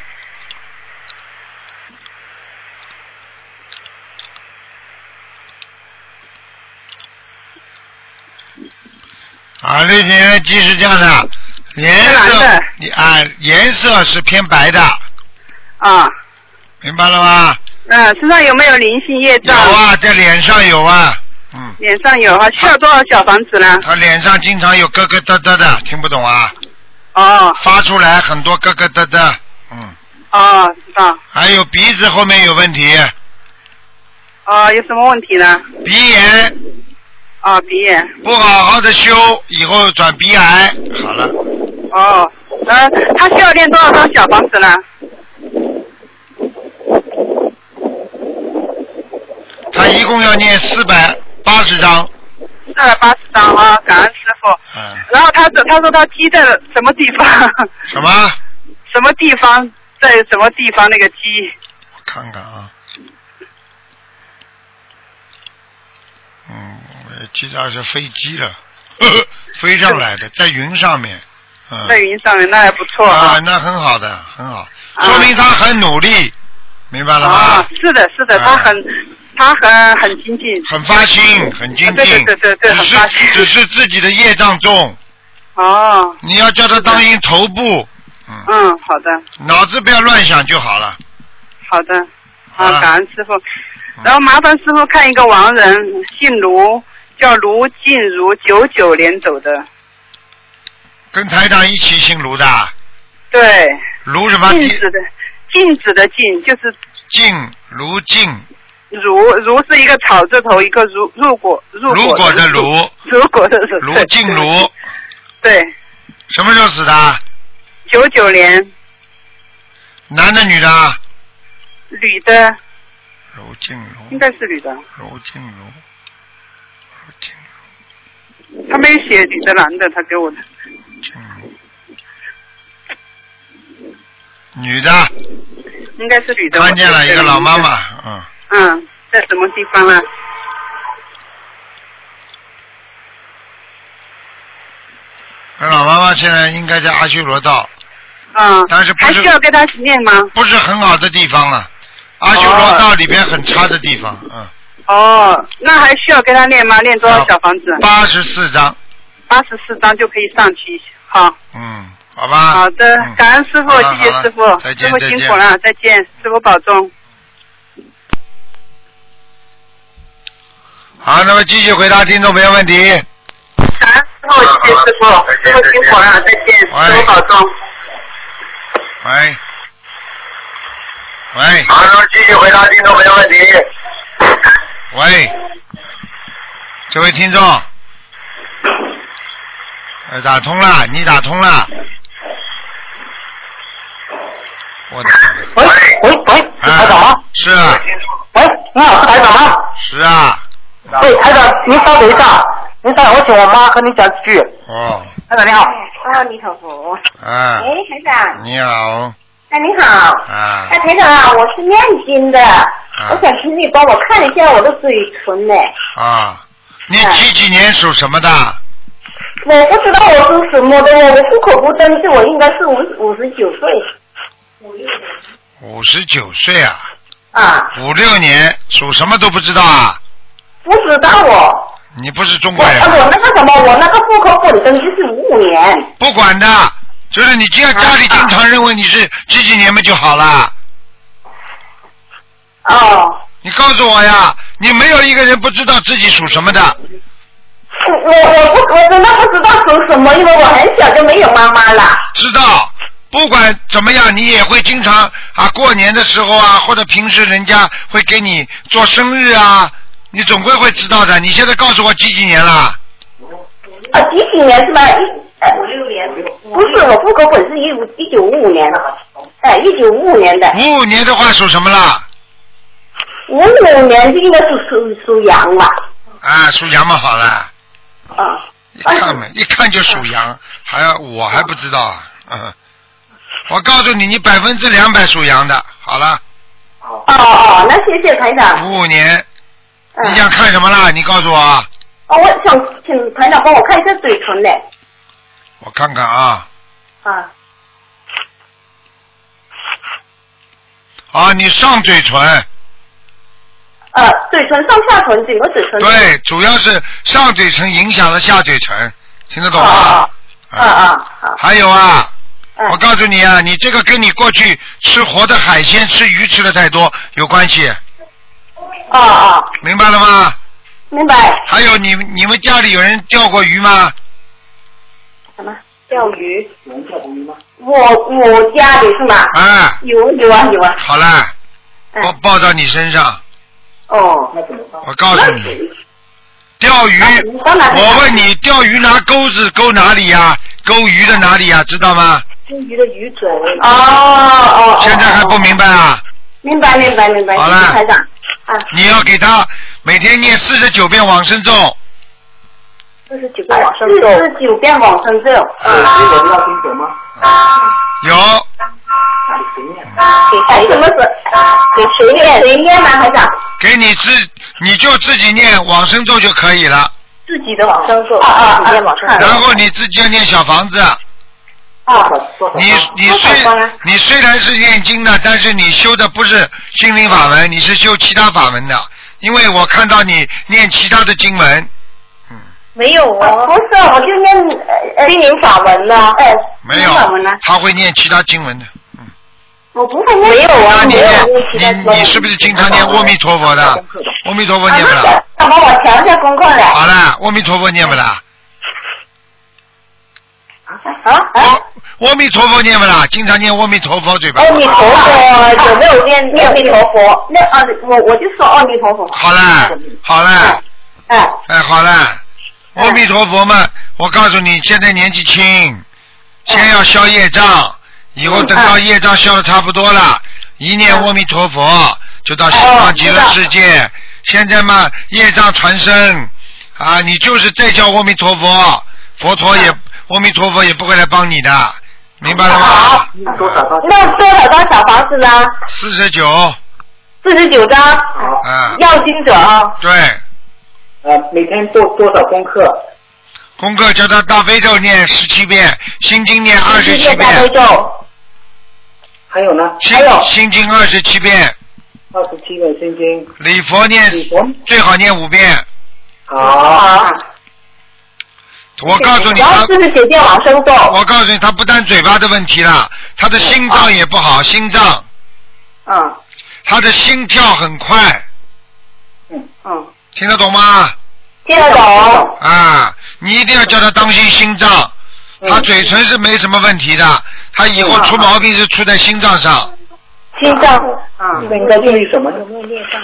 [SPEAKER 1] 啊，六九年的鸡是这样的，颜色啊，颜色是偏白的，
[SPEAKER 8] 啊，
[SPEAKER 1] 明白了吗？
[SPEAKER 8] 嗯、身上有没有灵性业
[SPEAKER 1] 有
[SPEAKER 8] 障？
[SPEAKER 1] 啊，在脸上有啊，嗯，
[SPEAKER 8] 脸上有啊，需要多少小房子呢？
[SPEAKER 1] 他脸上经常有咯咯哒哒的，听不懂啊？
[SPEAKER 8] 哦
[SPEAKER 1] 发出来很多咯咯哒哒，嗯，
[SPEAKER 8] 哦，知道。
[SPEAKER 1] 还有鼻子后面有问题，
[SPEAKER 8] 哦，有什么问题呢？
[SPEAKER 1] 鼻炎
[SPEAKER 8] 哦，鼻炎。
[SPEAKER 1] 不好好的修，以后转鼻癌。好了，
[SPEAKER 8] 哦，呃，他需要练多少张小房子呢？
[SPEAKER 1] 他一共要念四百八十章，
[SPEAKER 8] 四百八十张啊，感恩师傅。
[SPEAKER 1] 嗯，
[SPEAKER 8] 然后他他说他鸡在什么地方？[laughs]
[SPEAKER 1] 什么？
[SPEAKER 8] 什么地方？在什么地方？那个鸡？
[SPEAKER 1] 我看看啊，嗯，我记得是飞机了，呵 [laughs] 呵飞上来的，[laughs] 在云上面，嗯，
[SPEAKER 8] 在云上面，那还不错
[SPEAKER 1] 啊
[SPEAKER 8] 啊，。
[SPEAKER 1] 那很好的，很好，
[SPEAKER 8] 啊
[SPEAKER 1] 说明他很努力，明白了吗
[SPEAKER 8] 啊？，是的，是的，
[SPEAKER 1] 啊
[SPEAKER 8] 他很他很很精进。
[SPEAKER 1] 很发心，很精进，
[SPEAKER 8] 对对对对对
[SPEAKER 1] 只是
[SPEAKER 8] 很发心。
[SPEAKER 1] 只是自己的业障重，
[SPEAKER 8] 哦，
[SPEAKER 1] 你要叫他当心头部，嗯，
[SPEAKER 8] 嗯，好的，
[SPEAKER 1] 脑子不要乱想就好了。
[SPEAKER 8] 好的，
[SPEAKER 1] 好
[SPEAKER 8] 啊，感恩师傅。然后麻烦师傅看一个亡人，姓卢，叫卢静茹，九九年走的。
[SPEAKER 1] 跟台长一起姓卢的，
[SPEAKER 8] 对，
[SPEAKER 1] 卢什么？
[SPEAKER 8] 静止的镜子的静，就是
[SPEAKER 1] 静卢静，
[SPEAKER 8] 如如是一个草字头，一个如如果入
[SPEAKER 1] 如果的如，
[SPEAKER 8] 如果的如。
[SPEAKER 1] 卢静如，
[SPEAKER 8] 对，
[SPEAKER 1] 什么时候死的？
[SPEAKER 8] 九九年，
[SPEAKER 1] 男的女的？
[SPEAKER 8] 女的，
[SPEAKER 1] 卢静茹，
[SPEAKER 8] 应该是女的，
[SPEAKER 1] 卢静静
[SPEAKER 8] 他没写女的男的，他给我的。
[SPEAKER 1] 静茹，女的，
[SPEAKER 8] 应该是女的。
[SPEAKER 1] 看见了一个老妈。妈，嗯，
[SPEAKER 8] 嗯，在什么地方啊？
[SPEAKER 1] 那老妈妈现在应该在阿修罗道，
[SPEAKER 8] 嗯。
[SPEAKER 1] 但是不是
[SPEAKER 8] 还需要跟他念吗？
[SPEAKER 1] 不是很好的地方了，阿修罗道里边很差的地方，嗯，
[SPEAKER 8] 哦，那还需要跟他念吗？念多少小房子？
[SPEAKER 1] 八十四章，
[SPEAKER 8] 八十四张就可以上去。好，
[SPEAKER 1] 嗯，好吧。
[SPEAKER 8] 好的
[SPEAKER 1] 嗯，
[SPEAKER 8] 感恩师傅，谢谢师傅，师傅辛苦了，再见，师傅保重。
[SPEAKER 1] 好，那么继续回答听众朋友问题。
[SPEAKER 8] 感恩师傅，谢谢师傅，师傅辛苦了，再见，师傅保重。
[SPEAKER 1] 喂，喂，
[SPEAKER 9] 好，那么继续回答听众朋友问题。
[SPEAKER 1] 喂，这位听众，呃，打通了，你打通了。我的，
[SPEAKER 9] 喂
[SPEAKER 10] 喂喂，是台长吗
[SPEAKER 1] 啊？，是啊，
[SPEAKER 10] 喂，你好，是台长吗？
[SPEAKER 1] 是啊，
[SPEAKER 10] 对，台长，您稍等一下，您稍等，我请我妈和你讲几句。
[SPEAKER 1] 哦，
[SPEAKER 10] 台长你好，
[SPEAKER 11] 啊，弥陀，佛。
[SPEAKER 1] 啊，
[SPEAKER 11] 哎，台长。
[SPEAKER 1] 你好，
[SPEAKER 11] 哎，你好。
[SPEAKER 1] 啊
[SPEAKER 11] 哎，台长啊，我是念经的，我想请你帮我看一下我的嘴唇呢。
[SPEAKER 1] 啊，你
[SPEAKER 11] 哎
[SPEAKER 1] 几几年属什么的？
[SPEAKER 11] 我不知道我是什么的，我我户口不登记，我应该是五五十九岁。
[SPEAKER 1] 五十九岁啊，
[SPEAKER 11] 啊，
[SPEAKER 1] 五六年属什么都不知道啊？
[SPEAKER 11] 不知道我。
[SPEAKER 1] 你不是中国人
[SPEAKER 11] 啊，我那个什么，我那个户口本登记是五五年。
[SPEAKER 1] 不管的，就是你只要家里经常认为你是几几年嘛就好了。
[SPEAKER 11] 哦，
[SPEAKER 1] 你告诉我呀，你没有一个人不知道自己属什么的。
[SPEAKER 11] 我我我不我真的不知道属什么，因为我很小就没有妈妈了。
[SPEAKER 1] 知道，不管怎么样，你也会经常啊，过年的时候啊，或者平时人家会给你做生日啊，你总归会知道的。你现在告诉我几几年了？
[SPEAKER 11] 啊，几几年是吧？一呃五六年。不是，我户口本是一五一九五五年的，哎，一九五五年的。
[SPEAKER 1] 五五年的话属什么了？
[SPEAKER 11] 五五年就应该是属属羊吧？
[SPEAKER 1] 啊，属羊嘛，好了，
[SPEAKER 11] 啊。
[SPEAKER 1] 一看嘛，一看就属羊，还要我还不知道啊。嗯，[laughs] 我告诉你，你百分之两百属羊的。好了，
[SPEAKER 11] 哦哦，那谢谢台长。
[SPEAKER 1] 五五年，
[SPEAKER 11] 嗯
[SPEAKER 1] 你想看什么啦？你告诉我啊，
[SPEAKER 11] 哦，我想请台长帮我看一下嘴唇呢。
[SPEAKER 1] 我看看啊。
[SPEAKER 11] 啊。
[SPEAKER 1] 啊，你上嘴唇，
[SPEAKER 11] 呃，嘴唇上下唇，整个嘴唇。
[SPEAKER 1] 对，主要是上嘴唇影响了下嘴唇，听得懂吗？
[SPEAKER 11] 啊啊啊！好。
[SPEAKER 1] 还有啊，
[SPEAKER 11] 嗯
[SPEAKER 1] 我告诉你啊，你这个跟你过去吃活的海鲜、吃鱼吃的太多有关系，
[SPEAKER 11] 啊啊，
[SPEAKER 1] 明白了吗？
[SPEAKER 11] 明白。
[SPEAKER 1] 还有你你们家里有人钓过鱼吗？
[SPEAKER 11] 什么钓鱼？有人钓过鱼吗？我我家里是吗？
[SPEAKER 1] 啊，
[SPEAKER 11] 有有啊有啊。
[SPEAKER 1] 好了，
[SPEAKER 11] 嗯
[SPEAKER 1] 我报到你身上，
[SPEAKER 11] 哦。
[SPEAKER 1] 那怎么办我告诉你，钓鱼，我问你，钓鱼拿钩子钩哪里呀、钩鱼的哪里呀、知道吗？
[SPEAKER 11] 钓鱼的鱼嘴。哦哦。哦
[SPEAKER 1] 现在还不明白啊？
[SPEAKER 11] 明白明白明白，
[SPEAKER 1] 好了。
[SPEAKER 11] 啊，
[SPEAKER 1] 你要给他每天念四十九遍往生咒，
[SPEAKER 11] 四十九遍往生咒。四十九遍往生咒。
[SPEAKER 1] 啊有
[SPEAKER 11] 给谁什么是？给谁念？谁念呢，台长？
[SPEAKER 1] 给你自你就自己念往生咒就可以了，
[SPEAKER 11] 自己的往生咒。啊啊啊！念往生
[SPEAKER 1] 然后你自己要念小房子。
[SPEAKER 11] 啊。
[SPEAKER 1] 你你虽你虽然是念经的，但是你修的不是心灵法门，你是修其他法门的。因为我看到你念其他的经文，
[SPEAKER 11] 没有啊，不是，我就念呃心灵法门呢。哎，
[SPEAKER 1] 没有
[SPEAKER 11] 心灵法门呢？，
[SPEAKER 1] 他会念其他经文的。
[SPEAKER 11] 我不会念。没有啊，
[SPEAKER 1] 那你你你是不是经常念阿弥陀佛的？阿弥陀佛念不
[SPEAKER 11] 啊
[SPEAKER 1] 啦？
[SPEAKER 11] 那帮我调一下功课来。
[SPEAKER 1] 好了，阿弥陀佛念不啦？
[SPEAKER 11] 啊啊！
[SPEAKER 1] 阿弥陀佛念不啦？经常念阿弥陀佛，嘴巴。
[SPEAKER 11] 阿弥陀佛有没有念念阿弥陀佛？那啊，我我就说阿弥陀佛。
[SPEAKER 1] 好啦，好啦，
[SPEAKER 11] 哎，
[SPEAKER 1] 哎，好啦，阿弥陀佛嘛，我告诉你，现在年纪轻，先要消业障，以后等到业障消的差不多了，一念阿弥陀佛，就到西方极乐世界。现在嘛，业障缠身，啊，你就是再叫阿弥陀佛，佛陀也阿弥陀佛也不会来帮你的，明白了吗？
[SPEAKER 12] 好？
[SPEAKER 11] 那多少张小房子呢？
[SPEAKER 1] 四十九，
[SPEAKER 11] 四十九张。
[SPEAKER 1] 嗯，
[SPEAKER 11] 要经者啊。
[SPEAKER 1] 对，
[SPEAKER 12] 呃，每天做多少功课？
[SPEAKER 1] 功课叫他大悲咒念十七遍，心经念二十七
[SPEAKER 11] 念大悲
[SPEAKER 1] 遍，
[SPEAKER 11] 咒。
[SPEAKER 12] 还有呢？
[SPEAKER 1] 心心经二十七遍，
[SPEAKER 12] 二十七个心经。
[SPEAKER 1] 礼佛念
[SPEAKER 12] 礼佛
[SPEAKER 1] 最好念五遍。
[SPEAKER 12] 好。
[SPEAKER 1] 我告诉你，他
[SPEAKER 11] 四十九遍往生咒。
[SPEAKER 1] 我告诉你，他不但嘴巴的问题了，他的心脏也不好，心脏，
[SPEAKER 11] 嗯
[SPEAKER 1] 他的心跳很快，
[SPEAKER 11] 嗯嗯，
[SPEAKER 1] 听得懂吗？
[SPEAKER 11] 听得懂。
[SPEAKER 1] 啊，你一定要叫他当心心脏。他嘴唇是没什么问题的，他以后出毛病是出在心脏上，
[SPEAKER 11] 心脏。
[SPEAKER 12] 啊。那应该注意什么呢？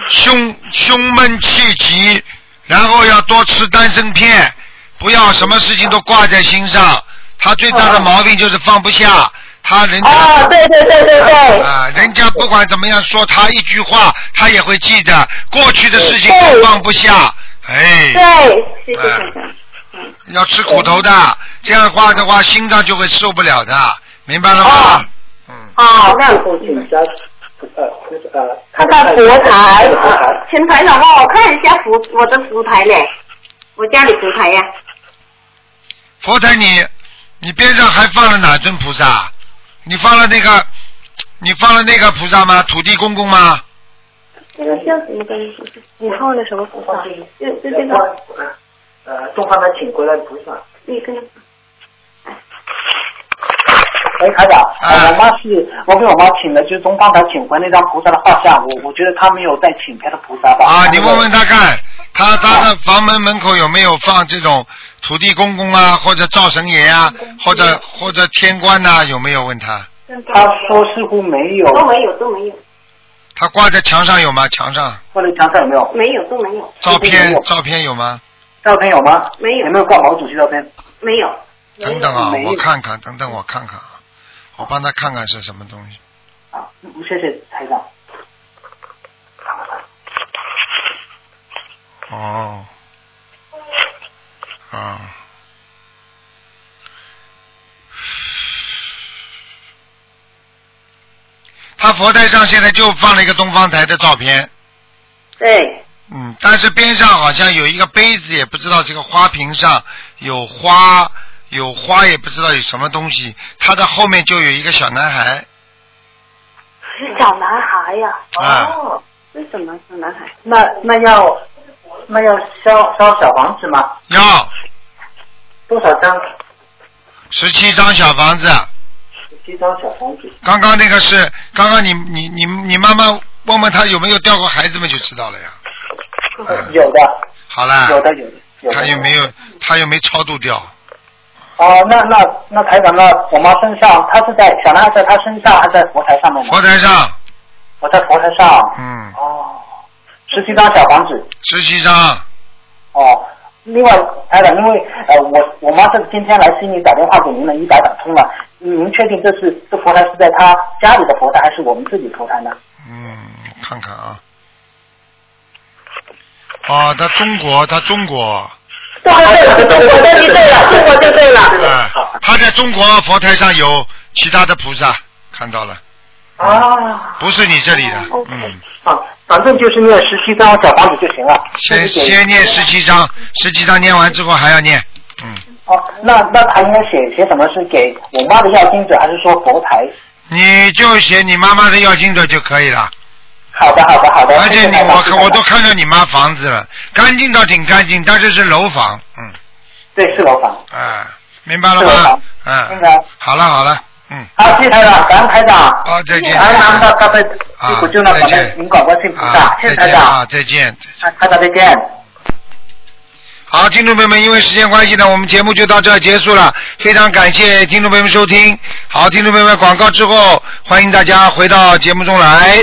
[SPEAKER 1] 胸胸闷气急，然后要多吃丹参片，不要什么事情都挂在心上。他最大的毛病就是放不下，他人家
[SPEAKER 11] 哦，对对对对对。
[SPEAKER 1] 啊，人家不管怎么样说他一句话，他也会记得过去的事情都放不下。哎，
[SPEAKER 11] 对，谢谢
[SPEAKER 1] 哎
[SPEAKER 11] 先生。
[SPEAKER 1] 要吃苦头的，这样的话的话，心脏就会受不了的，明白了吗？嗯，
[SPEAKER 11] 好，那
[SPEAKER 12] 父亲家呃呃，
[SPEAKER 11] 看看佛台
[SPEAKER 12] 佛台，
[SPEAKER 11] 请台长帮我看一下佛我的佛台嘞，我家里佛台呀。
[SPEAKER 1] 佛台你你边上还放了哪尊菩萨？你放了那个你放了那个菩萨吗？土地公公吗？
[SPEAKER 11] 这个叫什么跟你放的什么菩萨？就就这个，
[SPEAKER 12] 呃，东方的请回来的菩萨。
[SPEAKER 11] 你跟
[SPEAKER 12] 哎，台长，
[SPEAKER 1] 啊
[SPEAKER 12] 呃我妈是，我给我妈请的，就是东方台请回那张菩萨的画像，我我觉得她没有再请别的菩萨吧。
[SPEAKER 1] 啊，你问问他看，他他的房门门口有没有放这种土地公公啊，或者灶神爷啊，或者或者天官呐、有没有问他？
[SPEAKER 12] 他说似乎没有，
[SPEAKER 11] 都没有都没有
[SPEAKER 1] 他挂在墙上有吗？墙上
[SPEAKER 12] 挂在墙上有没有？
[SPEAKER 11] 没有都没有
[SPEAKER 1] 照片照片有吗？
[SPEAKER 12] 照片有吗？
[SPEAKER 11] 没有
[SPEAKER 12] 有没有挂毛主席照片？
[SPEAKER 11] 没有。
[SPEAKER 1] 等等啊我看看，等等我看看啊，我帮他看看是什么东西。
[SPEAKER 12] 啊，嗯谢谢台长。
[SPEAKER 1] 哦，啊，他佛台上现在就放了一个东方台的照片，
[SPEAKER 11] 对，
[SPEAKER 1] 嗯，但是边上好像有一个杯子，也不知道这个花瓶上有花，有花也不知道有什么东西。他的后面就有一个小男孩，
[SPEAKER 11] 是 [laughs] 小男孩呀。
[SPEAKER 1] 啊
[SPEAKER 11] 哦，是什么小男孩？
[SPEAKER 12] 那那要那要烧烧小房子吗？
[SPEAKER 1] 要
[SPEAKER 12] 多少张？
[SPEAKER 1] 十七张小房子。
[SPEAKER 12] 十七张小房子。
[SPEAKER 1] 刚刚那个是，刚刚你你你你妈妈问问他有没有掉过孩子们就知道了呀。嗯
[SPEAKER 12] 有的，
[SPEAKER 1] 好啦，
[SPEAKER 12] 有的有的。
[SPEAKER 1] 他又没有，他又没超度掉。
[SPEAKER 12] 哦，那那那台长，那我妈身上，她是在小男孩在她身上，还是在佛台上面呢？
[SPEAKER 1] 佛台上，
[SPEAKER 12] 我在佛台上。
[SPEAKER 1] 嗯，
[SPEAKER 12] 哦，十七张小房子。
[SPEAKER 1] 十七张，
[SPEAKER 12] 哦，另外台长，因为呃我我妈是今天来悉尼打电话给您了，一打打通了，您确定这是这佛台是在她家里的佛台，还是我们自己佛台呢？
[SPEAKER 1] 嗯，看看啊。哦，他中国，他中国，
[SPEAKER 11] 对对对，中国对了，中国就对了。
[SPEAKER 1] 啊，他在中国佛台上有其他的菩萨，看到了，
[SPEAKER 12] 啊
[SPEAKER 1] 不是你这里的，嗯，
[SPEAKER 12] 啊，反正就是念十七张小房子就行了。
[SPEAKER 1] 先先念十七章，十七章念完之后还要念，嗯，
[SPEAKER 12] 哦，那那他应该写写什么？是给我妈的要经者，还是说佛台？
[SPEAKER 1] 你就写你妈妈的要经者就可以了。
[SPEAKER 12] 好的，好的，好的。
[SPEAKER 1] 而且你我看我都看到你妈房子了，干净倒挺干净，但是是楼房，嗯，
[SPEAKER 12] 对是楼房。
[SPEAKER 1] 啊，明白了吗？嗯，
[SPEAKER 12] 明白。
[SPEAKER 1] 好了好了，嗯，
[SPEAKER 12] 好，谢谢台长，感恩台长。
[SPEAKER 1] 好再见
[SPEAKER 12] 感恩南无大慈悲
[SPEAKER 1] 啊
[SPEAKER 12] 救苦救难广大灵感观世音菩萨
[SPEAKER 1] 啊，，
[SPEAKER 12] 谢谢台长
[SPEAKER 1] 啊，。再见。
[SPEAKER 12] 啊，台长再见。
[SPEAKER 1] 好，听众朋友们，因为时间关系呢，我们节目就到这儿结束了。非常感谢听众朋友们收听。好，听众朋友们，广告之后，欢迎大家回到节目中来。